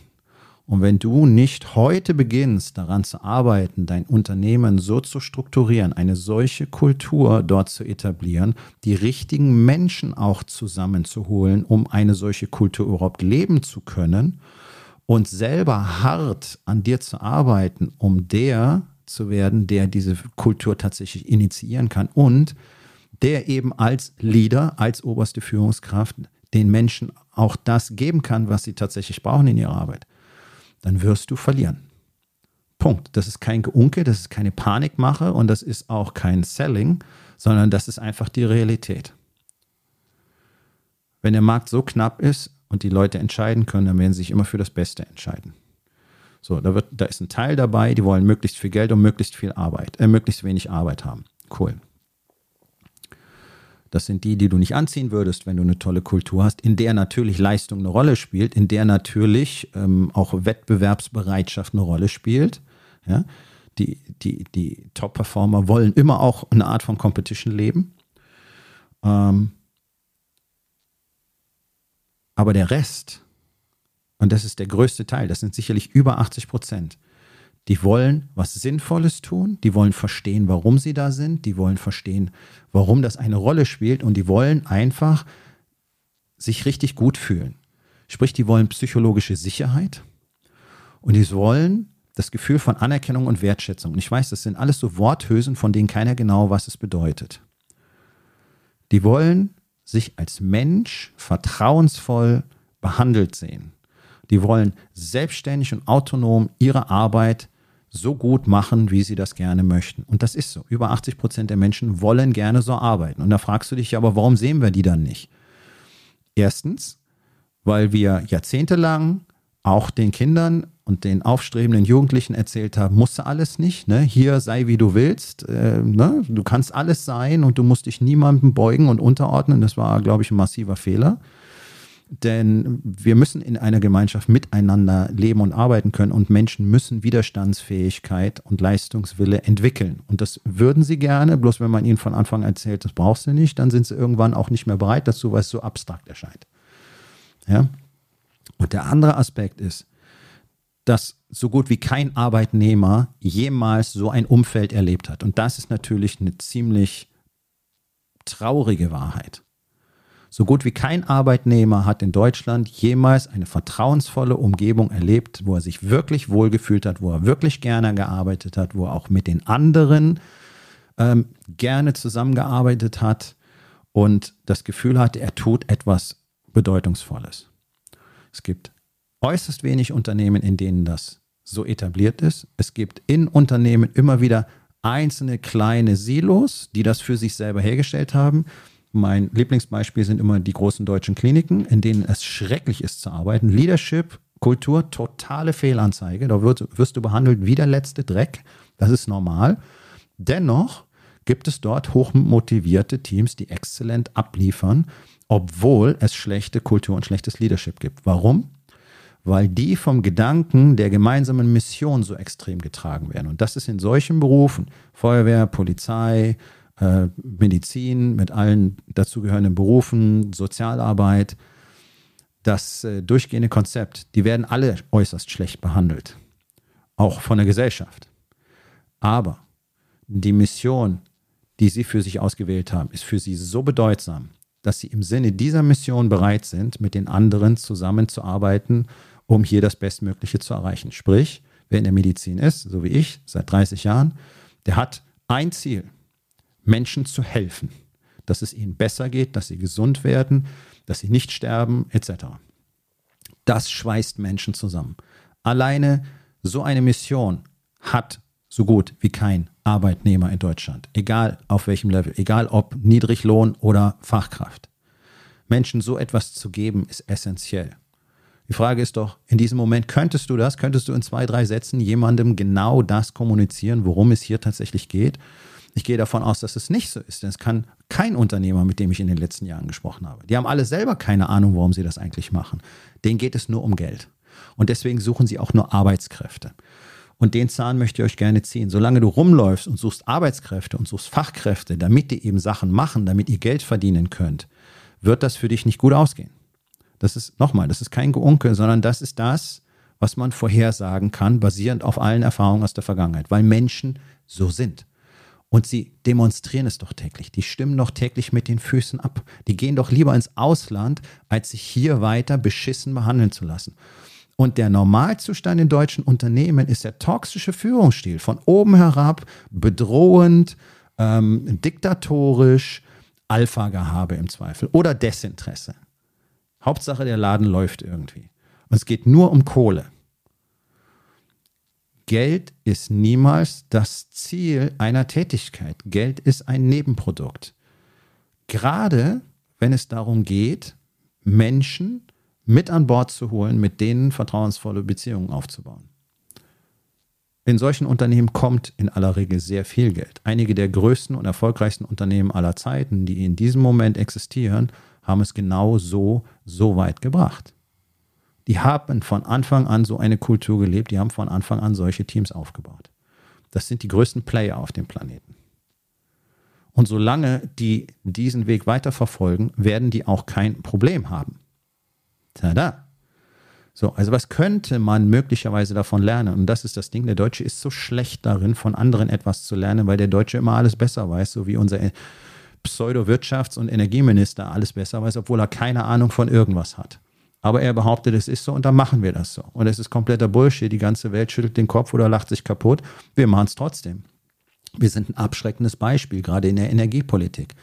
Und wenn du nicht heute beginnst, daran zu arbeiten, dein Unternehmen so zu strukturieren, eine solche Kultur dort zu etablieren, die richtigen Menschen auch zusammenzuholen, um eine solche Kultur überhaupt leben zu können und selber hart an dir zu arbeiten, um der zu werden, der diese Kultur tatsächlich initiieren kann und der eben als Leader, als oberste Führungskraft den Menschen auch das geben kann, was sie tatsächlich brauchen in ihrer Arbeit, dann wirst du verlieren. Punkt. Das ist kein Geunke, das ist keine Panikmache und das ist auch kein Selling, sondern das ist einfach die Realität. Wenn der Markt so knapp ist und die Leute entscheiden können, dann werden sie sich immer für das Beste entscheiden. So, da, wird, da ist ein Teil dabei, die wollen möglichst viel Geld und möglichst viel Arbeit, äh, möglichst wenig Arbeit haben. Cool. Das sind die, die du nicht anziehen würdest, wenn du eine tolle Kultur hast, in der natürlich Leistung eine Rolle spielt, in der natürlich ähm, auch Wettbewerbsbereitschaft eine Rolle spielt. Ja? Die, die, die Top-Performer wollen immer auch eine Art von Competition leben. Ähm, aber der Rest, und das ist der größte Teil, das sind sicherlich über 80 Prozent, die wollen was Sinnvolles tun, die wollen verstehen, warum sie da sind, die wollen verstehen, warum das eine Rolle spielt und die wollen einfach sich richtig gut fühlen. Sprich, die wollen psychologische Sicherheit und die wollen das Gefühl von Anerkennung und Wertschätzung. Und ich weiß, das sind alles so Worthülsen, von denen keiner genau was es bedeutet. Die wollen sich als Mensch vertrauensvoll behandelt sehen. Die wollen selbstständig und autonom ihre Arbeit so gut machen, wie sie das gerne möchten. Und das ist so. Über 80 Prozent der Menschen wollen gerne so arbeiten. Und da fragst du dich ja, aber warum sehen wir die dann nicht? Erstens, weil wir jahrzehntelang auch den Kindern und den aufstrebenden Jugendlichen erzählt haben, musst du alles nicht, ne? hier sei wie du willst, äh, ne? du kannst alles sein und du musst dich niemandem beugen und unterordnen. Das war, glaube ich, ein massiver Fehler. Denn wir müssen in einer Gemeinschaft miteinander leben und arbeiten können und Menschen müssen Widerstandsfähigkeit und Leistungswille entwickeln. Und das würden sie gerne, bloß wenn man ihnen von Anfang an erzählt, das brauchst du nicht, dann sind sie irgendwann auch nicht mehr bereit dazu, weil es so abstrakt erscheint. Ja? Und der andere Aspekt ist, dass so gut wie kein Arbeitnehmer jemals so ein Umfeld erlebt hat. Und das ist natürlich eine ziemlich traurige Wahrheit. So gut wie kein Arbeitnehmer hat in Deutschland jemals eine vertrauensvolle Umgebung erlebt, wo er sich wirklich wohlgefühlt hat, wo er wirklich gerne gearbeitet hat, wo er auch mit den anderen ähm, gerne zusammengearbeitet hat und das Gefühl hatte, er tut etwas Bedeutungsvolles. Es gibt äußerst wenig Unternehmen, in denen das so etabliert ist. Es gibt in Unternehmen immer wieder einzelne kleine Silos, die das für sich selber hergestellt haben. Mein Lieblingsbeispiel sind immer die großen deutschen Kliniken, in denen es schrecklich ist zu arbeiten. Leadership, Kultur, totale Fehlanzeige. Da wird, wirst du behandelt wie der letzte Dreck. Das ist normal. Dennoch gibt es dort hochmotivierte Teams, die exzellent abliefern, obwohl es schlechte Kultur und schlechtes Leadership gibt. Warum? Weil die vom Gedanken der gemeinsamen Mission so extrem getragen werden. Und das ist in solchen Berufen, Feuerwehr, Polizei, äh, Medizin, mit allen dazugehörenden Berufen, Sozialarbeit, das äh, durchgehende Konzept, die werden alle äußerst schlecht behandelt, auch von der Gesellschaft. Aber die Mission, die sie für sich ausgewählt haben, ist für sie so bedeutsam, dass sie im Sinne dieser Mission bereit sind, mit den anderen zusammenzuarbeiten, um hier das Bestmögliche zu erreichen. Sprich, wer in der Medizin ist, so wie ich, seit 30 Jahren, der hat ein Ziel. Menschen zu helfen, dass es ihnen besser geht, dass sie gesund werden, dass sie nicht sterben, etc. Das schweißt Menschen zusammen. Alleine so eine Mission hat so gut wie kein Arbeitnehmer in Deutschland, egal auf welchem Level, egal ob Niedriglohn oder Fachkraft. Menschen so etwas zu geben, ist essentiell. Die Frage ist doch, in diesem Moment könntest du das, könntest du in zwei, drei Sätzen jemandem genau das kommunizieren, worum es hier tatsächlich geht? Ich gehe davon aus, dass es nicht so ist, denn es kann kein Unternehmer, mit dem ich in den letzten Jahren gesprochen habe. Die haben alle selber keine Ahnung, warum sie das eigentlich machen. Denen geht es nur um Geld. Und deswegen suchen sie auch nur Arbeitskräfte. Und den Zahn möchte ich euch gerne ziehen. Solange du rumläufst und suchst Arbeitskräfte und suchst Fachkräfte, damit die eben Sachen machen, damit ihr Geld verdienen könnt, wird das für dich nicht gut ausgehen. Das ist nochmal, das ist kein Geunke, sondern das ist das, was man vorhersagen kann, basierend auf allen Erfahrungen aus der Vergangenheit, weil Menschen so sind. Und sie demonstrieren es doch täglich. Die stimmen doch täglich mit den Füßen ab. Die gehen doch lieber ins Ausland, als sich hier weiter beschissen behandeln zu lassen. Und der Normalzustand in deutschen Unternehmen ist der toxische Führungsstil. Von oben herab, bedrohend, ähm, diktatorisch, Alpha-Gehabe im Zweifel oder Desinteresse. Hauptsache, der Laden läuft irgendwie. Und es geht nur um Kohle. Geld ist niemals das Ziel einer Tätigkeit. Geld ist ein Nebenprodukt. Gerade wenn es darum geht, Menschen mit an Bord zu holen, mit denen vertrauensvolle Beziehungen aufzubauen. In solchen Unternehmen kommt in aller Regel sehr viel Geld. Einige der größten und erfolgreichsten Unternehmen aller Zeiten, die in diesem Moment existieren, haben es genau so, so weit gebracht. Die haben von Anfang an so eine Kultur gelebt, die haben von Anfang an solche Teams aufgebaut. Das sind die größten Player auf dem Planeten. Und solange die diesen Weg weiterverfolgen, werden die auch kein Problem haben. Tada. So, also was könnte man möglicherweise davon lernen? Und das ist das Ding, der Deutsche ist so schlecht darin, von anderen etwas zu lernen, weil der Deutsche immer alles besser weiß, so wie unser Pseudo-Wirtschafts- und Energieminister alles besser weiß, obwohl er keine Ahnung von irgendwas hat. Aber er behauptet, es ist so und dann machen wir das so. Und es ist kompletter Bullshit. Die ganze Welt schüttelt den Kopf oder lacht sich kaputt. Wir machen es trotzdem. Wir sind ein abschreckendes Beispiel, gerade in der Energiepolitik.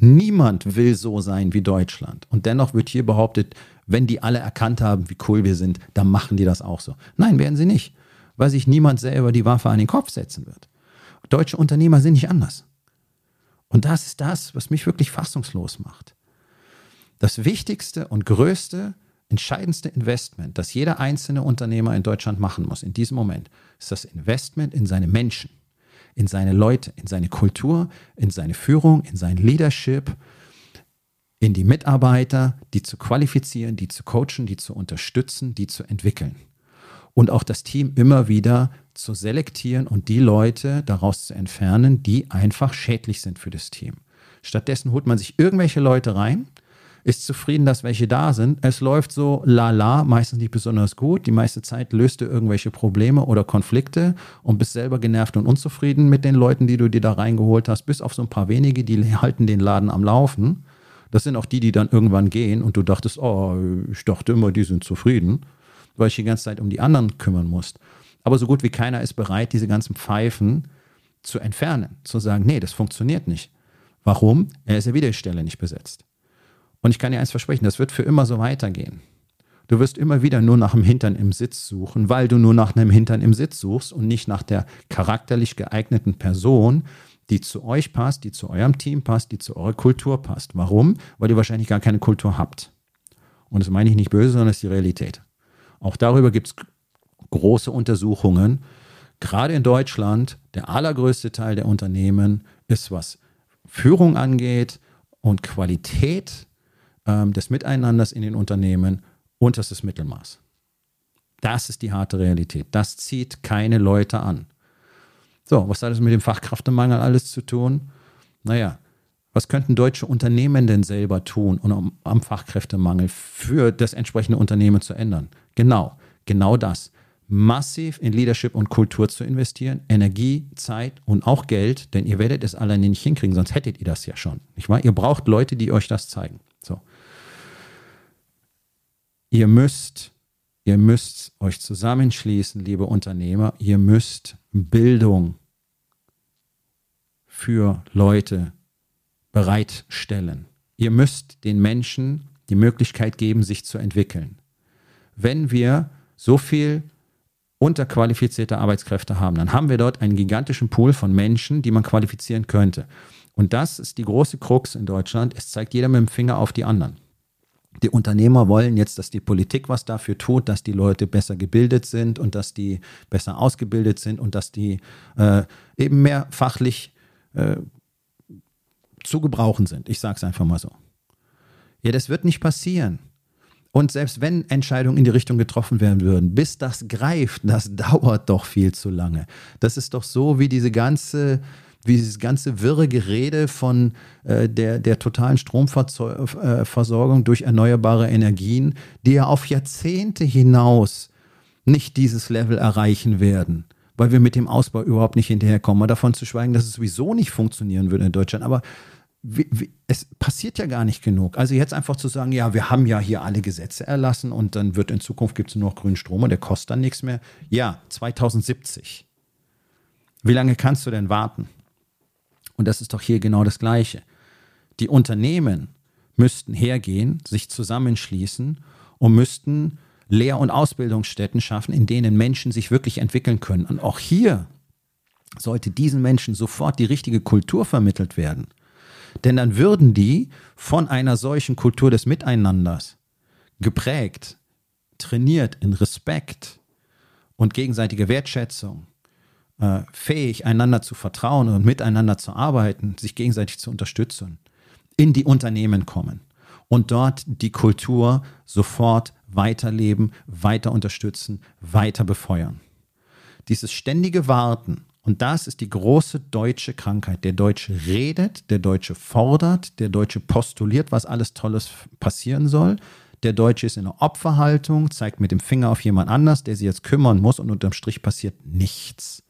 Niemand will so sein wie Deutschland. Und dennoch wird hier behauptet, wenn die alle erkannt haben, wie cool wir sind, dann machen die das auch so. Nein, werden sie nicht, weil sich niemand selber die Waffe an den Kopf setzen wird. Deutsche Unternehmer sind nicht anders. Und das ist das, was mich wirklich fassungslos macht. Das wichtigste und größte, entscheidendste Investment, das jeder einzelne Unternehmer in Deutschland machen muss in diesem Moment, ist das Investment in seine Menschen, in seine Leute, in seine Kultur, in seine Führung, in sein Leadership, in die Mitarbeiter, die zu qualifizieren, die zu coachen, die zu unterstützen, die zu entwickeln. Und auch das Team immer wieder zu selektieren und die Leute daraus zu entfernen, die einfach schädlich sind für das Team. Stattdessen holt man sich irgendwelche Leute rein, ist zufrieden, dass welche da sind. Es läuft so lala, meistens nicht besonders gut. Die meiste Zeit löst du irgendwelche Probleme oder Konflikte und bist selber genervt und unzufrieden mit den Leuten, die du dir da reingeholt hast, bis auf so ein paar wenige, die halten den Laden am Laufen. Das sind auch die, die dann irgendwann gehen und du dachtest, oh, ich dachte immer, die sind zufrieden, weil ich die ganze Zeit um die anderen kümmern musst. Aber so gut wie keiner ist bereit, diese ganzen Pfeifen zu entfernen, zu sagen, nee, das funktioniert nicht. Warum? Er ist ja wieder die Stelle nicht besetzt. Und ich kann dir eins versprechen, das wird für immer so weitergehen. Du wirst immer wieder nur nach dem Hintern im Sitz suchen, weil du nur nach einem Hintern im Sitz suchst und nicht nach der charakterlich geeigneten Person, die zu euch passt, die zu eurem Team passt, die zu eurer Kultur passt. Warum? Weil ihr wahrscheinlich gar keine Kultur habt. Und das meine ich nicht böse, sondern das ist die Realität. Auch darüber gibt es große Untersuchungen. Gerade in Deutschland, der allergrößte Teil der Unternehmen ist, was Führung angeht und Qualität ähm, des Miteinanders in den Unternehmen, unterstes Mittelmaß. Das ist die harte Realität. Das zieht keine Leute an. So, was hat es mit dem Fachkräftemangel alles zu tun? Naja, was könnten deutsche Unternehmen denn selber tun, um am Fachkräftemangel für das entsprechende Unternehmen zu ändern? Genau, genau das. Massiv in Leadership und Kultur zu investieren, Energie, Zeit und auch Geld, denn ihr werdet es alleine nicht hinkriegen, sonst hättet ihr das ja schon. Nicht wahr? Ihr braucht Leute, die euch das zeigen. So. Ihr müsst Ihr müsst euch zusammenschließen, liebe Unternehmer. Ihr müsst Bildung für Leute bereitstellen. Ihr müsst den Menschen die Möglichkeit geben, sich zu entwickeln. Wenn wir so viel unterqualifizierte Arbeitskräfte haben, dann haben wir dort einen gigantischen Pool von Menschen, die man qualifizieren könnte. Und das ist die große Krux in Deutschland. Es zeigt jeder mit dem Finger auf die anderen die Unternehmer wollen jetzt, dass die Politik was dafür tut, dass die Leute besser gebildet sind und dass die besser ausgebildet sind und dass die äh, eben mehr fachlich äh, zu gebrauchen sind. Ich sage es einfach mal so. Ja, das wird nicht passieren. Und selbst wenn Entscheidungen in die Richtung getroffen werden würden, bis das greift, das dauert doch viel zu lange. Das ist doch so wie diese ganze, wie dieses ganze wirre Gerede von äh, der, der totalen Stromversorgung durch erneuerbare Energien, die ja auf Jahrzehnte hinaus nicht dieses Level erreichen werden, weil wir mit dem Ausbau überhaupt nicht hinterherkommen. Mal davon zu schweigen, dass es sowieso nicht funktionieren würde in Deutschland. Aber wie, wie, es passiert ja gar nicht genug. Also jetzt einfach zu sagen, ja, wir haben ja hier alle Gesetze erlassen und dann wird in Zukunft gibt es nur noch grünen Strom und der kostet dann nichts mehr. Ja, 2070. Wie lange kannst du denn warten? Und das ist doch hier genau das Gleiche. Die Unternehmen müssten hergehen, sich zusammenschließen und müssten Lehr- und Ausbildungsstätten schaffen, in denen Menschen sich wirklich entwickeln können. Und auch hier sollte diesen Menschen sofort die richtige Kultur vermittelt werden. Denn dann würden die von einer solchen Kultur des Miteinanders geprägt, trainiert in Respekt und gegenseitige Wertschätzung, äh, fähig, einander zu vertrauen und miteinander zu arbeiten, sich gegenseitig zu unterstützen, in die Unternehmen kommen und dort die Kultur sofort weiterleben, weiter unterstützen, weiter befeuern. Dieses ständige Warten und das ist die große deutsche Krankheit. Der Deutsche redet, der Deutsche fordert, der Deutsche postuliert, was alles Tolles passieren soll. Der Deutsche ist in einer Opferhaltung, zeigt mit dem Finger auf jemand anders, der sich jetzt kümmern muss und unterm Strich passiert nichts.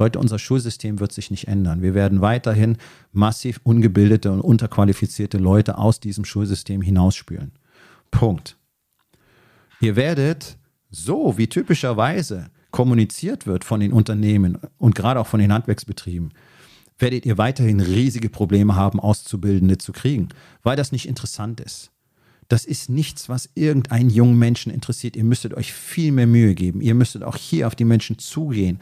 Leute, unser Schulsystem wird sich nicht ändern. Wir werden weiterhin massiv ungebildete und unterqualifizierte Leute aus diesem Schulsystem hinausspülen. Punkt. Ihr werdet so wie typischerweise kommuniziert wird von den Unternehmen und gerade auch von den Handwerksbetrieben, werdet ihr weiterhin riesige Probleme haben, Auszubildende zu kriegen, weil das nicht interessant ist. Das ist nichts, was irgendeinen jungen Menschen interessiert. Ihr müsstet euch viel mehr Mühe geben. Ihr müsstet auch hier auf die Menschen zugehen.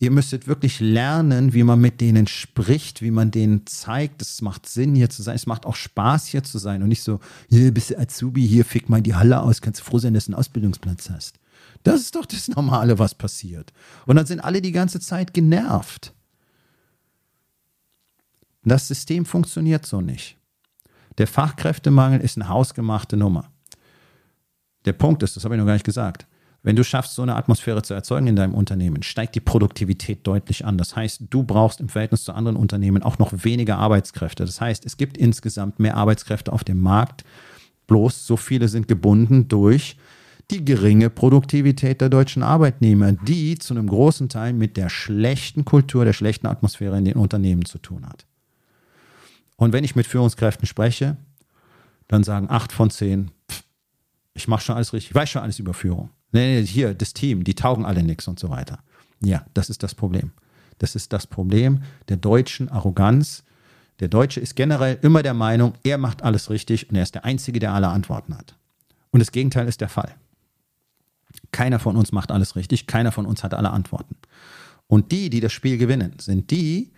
Ihr müsstet wirklich lernen, wie man mit denen spricht, wie man denen zeigt, es macht Sinn, hier zu sein. Es macht auch Spaß, hier zu sein und nicht so, hier bist du Azubi, hier fick mal die Halle aus, kannst du froh sein, dass du einen Ausbildungsplatz hast. Das ist doch das Normale, was passiert. Und dann sind alle die ganze Zeit genervt. Das System funktioniert so nicht. Der Fachkräftemangel ist eine hausgemachte Nummer. Der Punkt ist, das habe ich noch gar nicht gesagt, wenn du schaffst, so eine Atmosphäre zu erzeugen in deinem Unternehmen, steigt die Produktivität deutlich an. Das heißt, du brauchst im Verhältnis zu anderen Unternehmen auch noch weniger Arbeitskräfte. Das heißt, es gibt insgesamt mehr Arbeitskräfte auf dem Markt. Bloß so viele sind gebunden durch die geringe Produktivität der deutschen Arbeitnehmer, die zu einem großen Teil mit der schlechten Kultur, der schlechten Atmosphäre in den Unternehmen zu tun hat. Und wenn ich mit Führungskräften spreche, dann sagen acht von zehn, pff, ich mache schon alles richtig, ich weiß schon alles über Führung. Nee, nee, hier, das Team, die taugen alle nichts und so weiter. Ja, das ist das Problem. Das ist das Problem der deutschen Arroganz. Der Deutsche ist generell immer der Meinung, er macht alles richtig und er ist der Einzige, der alle Antworten hat. Und das Gegenteil ist der Fall. Keiner von uns macht alles richtig, keiner von uns hat alle Antworten. Und die, die das Spiel gewinnen, sind die,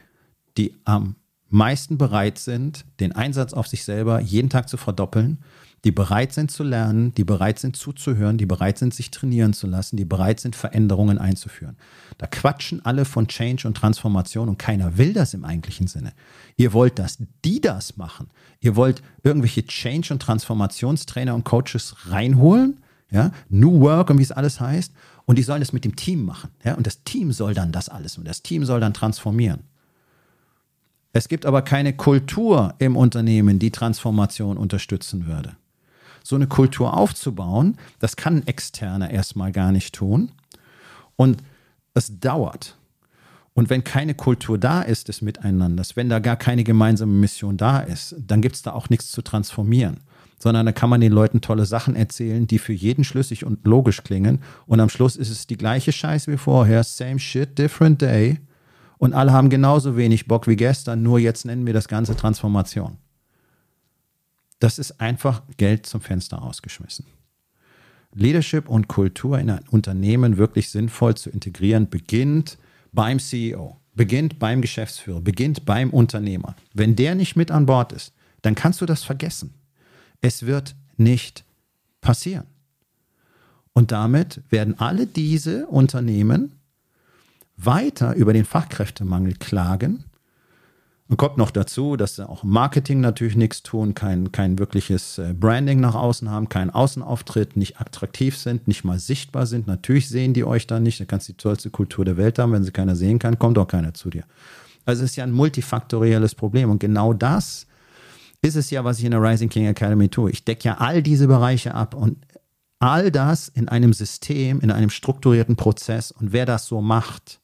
die am meisten bereit sind, den Einsatz auf sich selber jeden Tag zu verdoppeln, die bereit sind zu lernen, die bereit sind zuzuhören, die bereit sind, sich trainieren zu lassen, die bereit sind, Veränderungen einzuführen. Da quatschen alle von Change und Transformation und keiner will das im eigentlichen Sinne. Ihr wollt, dass die das machen. Ihr wollt irgendwelche Change- und Transformationstrainer und Coaches reinholen, ja, New Work und wie es alles heißt. Und die sollen es mit dem Team machen. Ja, und das Team soll dann das alles und das Team soll dann transformieren. Es gibt aber keine Kultur im Unternehmen, die Transformation unterstützen würde. So eine Kultur aufzubauen, das kann ein Externer erstmal gar nicht tun. Und es dauert. Und wenn keine Kultur da ist des Miteinanders, wenn da gar keine gemeinsame Mission da ist, dann gibt es da auch nichts zu transformieren sondern da kann man den Leuten tolle Sachen erzählen, die für jeden schlüssig und logisch klingen. Und am Schluss ist es die gleiche Scheiße wie vorher, same shit, different day. Und alle haben genauso wenig Bock wie gestern, nur jetzt nennen wir das Ganze Transformation. Das ist einfach Geld zum Fenster rausgeschmissen. Leadership und Kultur in ein Unternehmen wirklich sinnvoll zu integrieren, beginnt beim CEO, beginnt beim Geschäftsführer, beginnt beim Unternehmer. Wenn der nicht mit an Bord ist, dann kannst du das vergessen. Es wird nicht passieren. Und damit werden alle diese Unternehmen weiter über den Fachkräftemangel klagen, Und kommt noch dazu, dass sie auch Marketing natürlich nichts tun, kein, kein wirkliches äh, Branding nach außen haben, keinen Außenauftritt, nicht attraktiv sind, nicht mal sichtbar sind. Natürlich sehen die euch da nicht. Da kannst du die tollste Kultur der Welt haben. Wenn sie keiner sehen kann, kommt auch keiner zu dir. Also es ist ja ein multifaktorielles Problem. Und genau das ist es ja, was ich in der Rising King Academy tue. Ich decke ja all diese Bereiche ab und all das in einem System, in einem strukturierten Prozess. Und wer das so macht,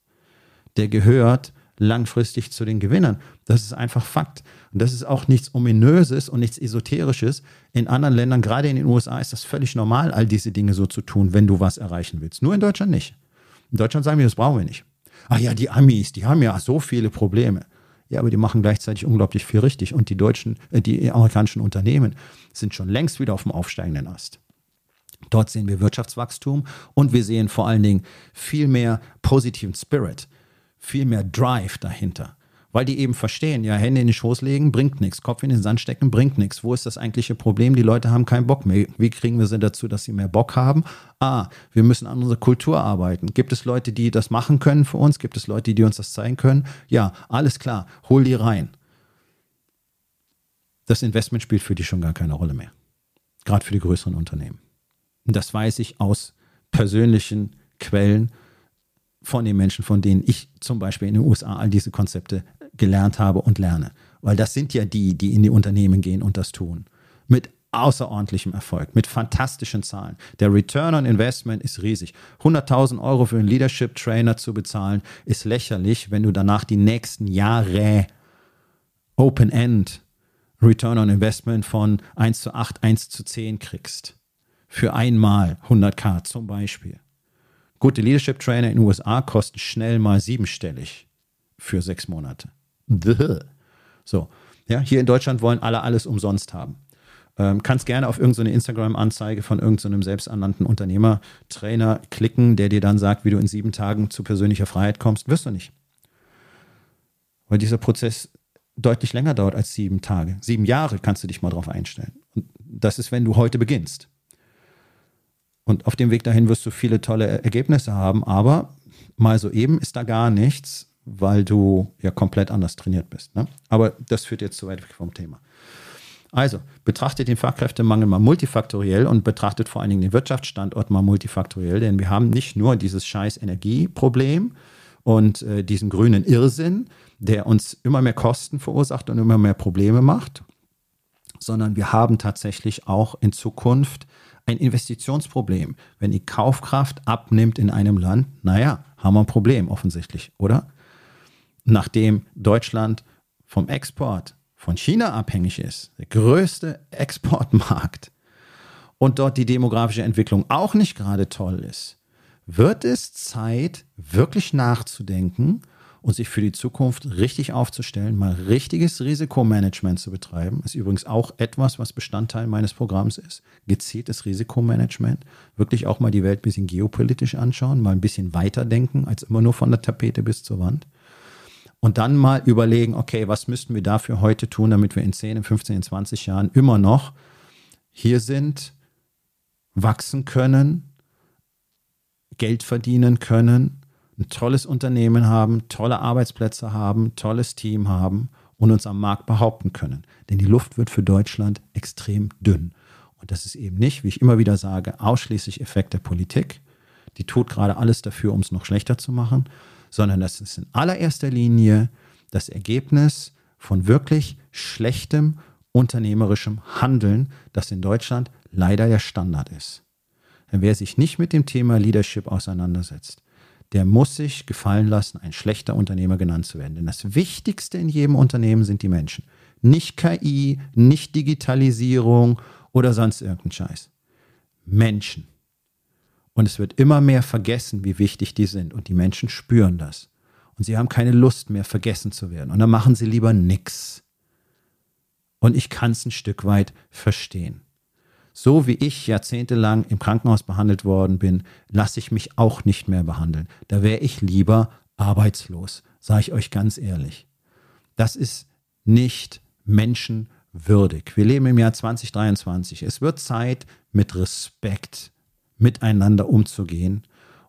der gehört langfristig zu den Gewinnern. Das ist einfach Fakt. Und das ist auch nichts Ominöses und nichts Esoterisches. In anderen Ländern, gerade in den USA, ist das völlig normal, all diese Dinge so zu tun, wenn du was erreichen willst. Nur in Deutschland nicht. In Deutschland sagen wir, das brauchen wir nicht. Ach ja, die Amis, die haben ja so viele Probleme. Ja, aber die machen gleichzeitig unglaublich viel richtig. Und die deutschen, äh, die amerikanischen Unternehmen sind schon längst wieder auf dem aufsteigenden Ast. Dort sehen wir Wirtschaftswachstum und wir sehen vor allen Dingen viel mehr positiven Spirit viel mehr Drive dahinter. Weil die eben verstehen, ja, Hände in den Schoß legen bringt nichts, Kopf in den Sand stecken bringt nichts. Wo ist das eigentliche Problem? Die Leute haben keinen Bock mehr. Wie kriegen wir sie dazu, dass sie mehr Bock haben? Ah, wir müssen an unserer Kultur arbeiten. Gibt es Leute, die das machen können für uns? Gibt es Leute, die uns das zeigen können? Ja, alles klar, hol die rein. Das Investment spielt für die schon gar keine Rolle mehr. Gerade für die größeren Unternehmen. Und das weiß ich aus persönlichen Quellen von den Menschen, von denen ich zum Beispiel in den USA all diese Konzepte gelernt habe und lerne. Weil das sind ja die, die in die Unternehmen gehen und das tun. Mit außerordentlichem Erfolg, mit fantastischen Zahlen. Der Return on Investment ist riesig. 100.000 Euro für einen Leadership Trainer zu bezahlen, ist lächerlich, wenn du danach die nächsten Jahre Open End Return on Investment von 1 zu 8, 1 zu 10 kriegst. Für einmal 100k zum Beispiel. Gute Leadership Trainer in den USA kosten schnell mal siebenstellig für sechs Monate. So, ja, hier in Deutschland wollen alle alles umsonst haben. Ähm, kannst gerne auf irgendeine Instagram-Anzeige von irgendeinem selbsternannten Unternehmer, Trainer klicken, der dir dann sagt, wie du in sieben Tagen zu persönlicher Freiheit kommst. Wirst du nicht. Weil dieser Prozess deutlich länger dauert als sieben Tage. Sieben Jahre kannst du dich mal drauf einstellen. Und das ist, wenn du heute beginnst. Und auf dem Weg dahin wirst du viele tolle Ergebnisse haben, aber mal so eben ist da gar nichts, weil du ja komplett anders trainiert bist. Ne? Aber das führt jetzt zu weit weg vom Thema. Also, betrachtet den Fachkräftemangel mal multifaktoriell und betrachtet vor allen Dingen den Wirtschaftsstandort mal multifaktoriell, denn wir haben nicht nur dieses scheiß Energieproblem und äh, diesen grünen Irrsinn, der uns immer mehr Kosten verursacht und immer mehr Probleme macht, sondern wir haben tatsächlich auch in Zukunft ein Investitionsproblem. Wenn die Kaufkraft abnimmt in einem Land, naja, haben wir ein Problem offensichtlich, oder? Nachdem Deutschland vom Export von China abhängig ist, der größte Exportmarkt, und dort die demografische Entwicklung auch nicht gerade toll ist, wird es Zeit, wirklich nachzudenken, und sich für die Zukunft richtig aufzustellen, mal richtiges Risikomanagement zu betreiben, ist übrigens auch etwas, was Bestandteil meines Programms ist. Gezieltes Risikomanagement. Wirklich auch mal die Welt ein bisschen geopolitisch anschauen, mal ein bisschen weiterdenken, als immer nur von der Tapete bis zur Wand. Und dann mal überlegen, okay, was müssten wir dafür heute tun, damit wir in 10, in 15, in 20 Jahren immer noch hier sind, wachsen können, Geld verdienen können ein tolles Unternehmen haben, tolle Arbeitsplätze haben, tolles Team haben und uns am Markt behaupten können. Denn die Luft wird für Deutschland extrem dünn. Und das ist eben nicht, wie ich immer wieder sage, ausschließlich Effekt der Politik. Die tut gerade alles dafür, um es noch schlechter zu machen, sondern das ist in allererster Linie das Ergebnis von wirklich schlechtem unternehmerischem Handeln, das in Deutschland leider der Standard ist. Denn wer sich nicht mit dem Thema Leadership auseinandersetzt, der muss sich gefallen lassen, ein schlechter Unternehmer genannt zu werden. Denn das Wichtigste in jedem Unternehmen sind die Menschen. Nicht KI, nicht Digitalisierung oder sonst irgendein Scheiß. Menschen. Und es wird immer mehr vergessen, wie wichtig die sind. Und die Menschen spüren das. Und sie haben keine Lust mehr, vergessen zu werden. Und dann machen sie lieber nichts. Und ich kann es ein Stück weit verstehen. So wie ich jahrzehntelang im Krankenhaus behandelt worden bin, lasse ich mich auch nicht mehr behandeln. Da wäre ich lieber arbeitslos, sage ich euch ganz ehrlich. Das ist nicht menschenwürdig. Wir leben im Jahr 2023. Es wird Zeit, mit Respekt miteinander umzugehen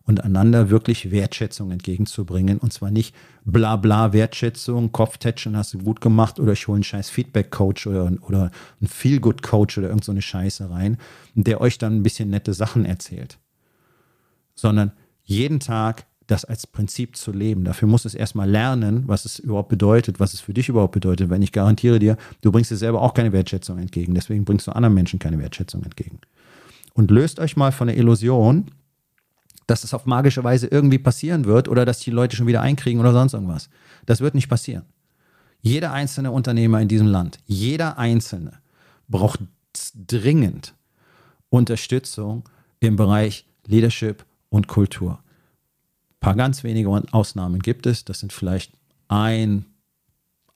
und einander wirklich Wertschätzung entgegenzubringen. Und zwar nicht bla bla Wertschätzung, Kopftätschen hast du gut gemacht oder ich hole einen scheiß Feedback-Coach oder, oder einen Feel-Good-Coach oder irgend so Scheiße rein, der euch dann ein bisschen nette Sachen erzählt. Sondern jeden Tag das als Prinzip zu leben. Dafür musst du es erstmal lernen, was es überhaupt bedeutet, was es für dich überhaupt bedeutet. Wenn ich garantiere dir, du bringst dir selber auch keine Wertschätzung entgegen. Deswegen bringst du anderen Menschen keine Wertschätzung entgegen. Und löst euch mal von der Illusion, dass es auf magische Weise irgendwie passieren wird oder dass die Leute schon wieder einkriegen oder sonst irgendwas. Das wird nicht passieren. Jeder einzelne Unternehmer in diesem Land, jeder einzelne braucht dringend Unterstützung im Bereich Leadership und Kultur paar ganz wenige Ausnahmen gibt es. Das sind vielleicht ein,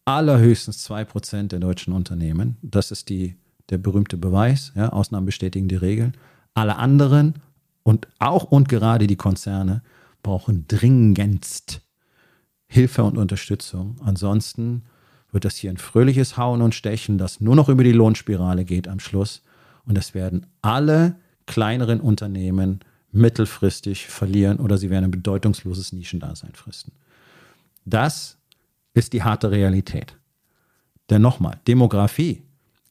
allerhöchstens zwei Prozent der deutschen Unternehmen. Das ist die, der berühmte Beweis. Ja, Ausnahmen bestätigen die Regeln. Alle anderen und auch und gerade die Konzerne brauchen dringendst Hilfe und Unterstützung. Ansonsten wird das hier ein fröhliches Hauen und Stechen, das nur noch über die Lohnspirale geht am Schluss. Und es werden alle kleineren Unternehmen mittelfristig verlieren oder sie werden ein bedeutungsloses Nischendasein fristen. Das ist die harte Realität. Denn nochmal, Demografie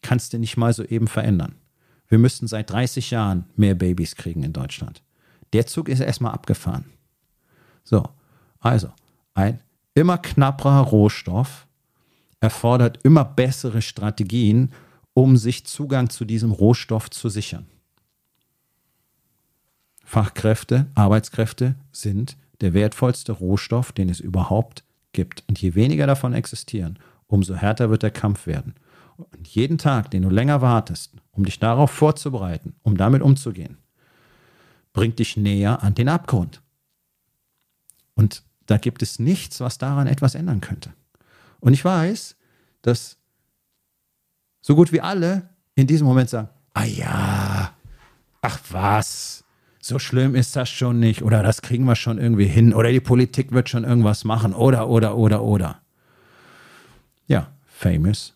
kannst du nicht mal so eben verändern. Wir müssten seit 30 Jahren mehr Babys kriegen in Deutschland. Der Zug ist erstmal abgefahren. So, also ein immer knapperer Rohstoff erfordert immer bessere Strategien, um sich Zugang zu diesem Rohstoff zu sichern. Fachkräfte, Arbeitskräfte sind der wertvollste Rohstoff, den es überhaupt gibt. Und je weniger davon existieren, umso härter wird der Kampf werden. Und jeden Tag, den du länger wartest, um dich darauf vorzubereiten, um damit umzugehen, bringt dich näher an den Abgrund. Und da gibt es nichts, was daran etwas ändern könnte. Und ich weiß, dass so gut wie alle in diesem Moment sagen, ah ja, ach was, so schlimm ist das schon nicht oder das kriegen wir schon irgendwie hin oder die Politik wird schon irgendwas machen oder, oder, oder, oder. Ja, famous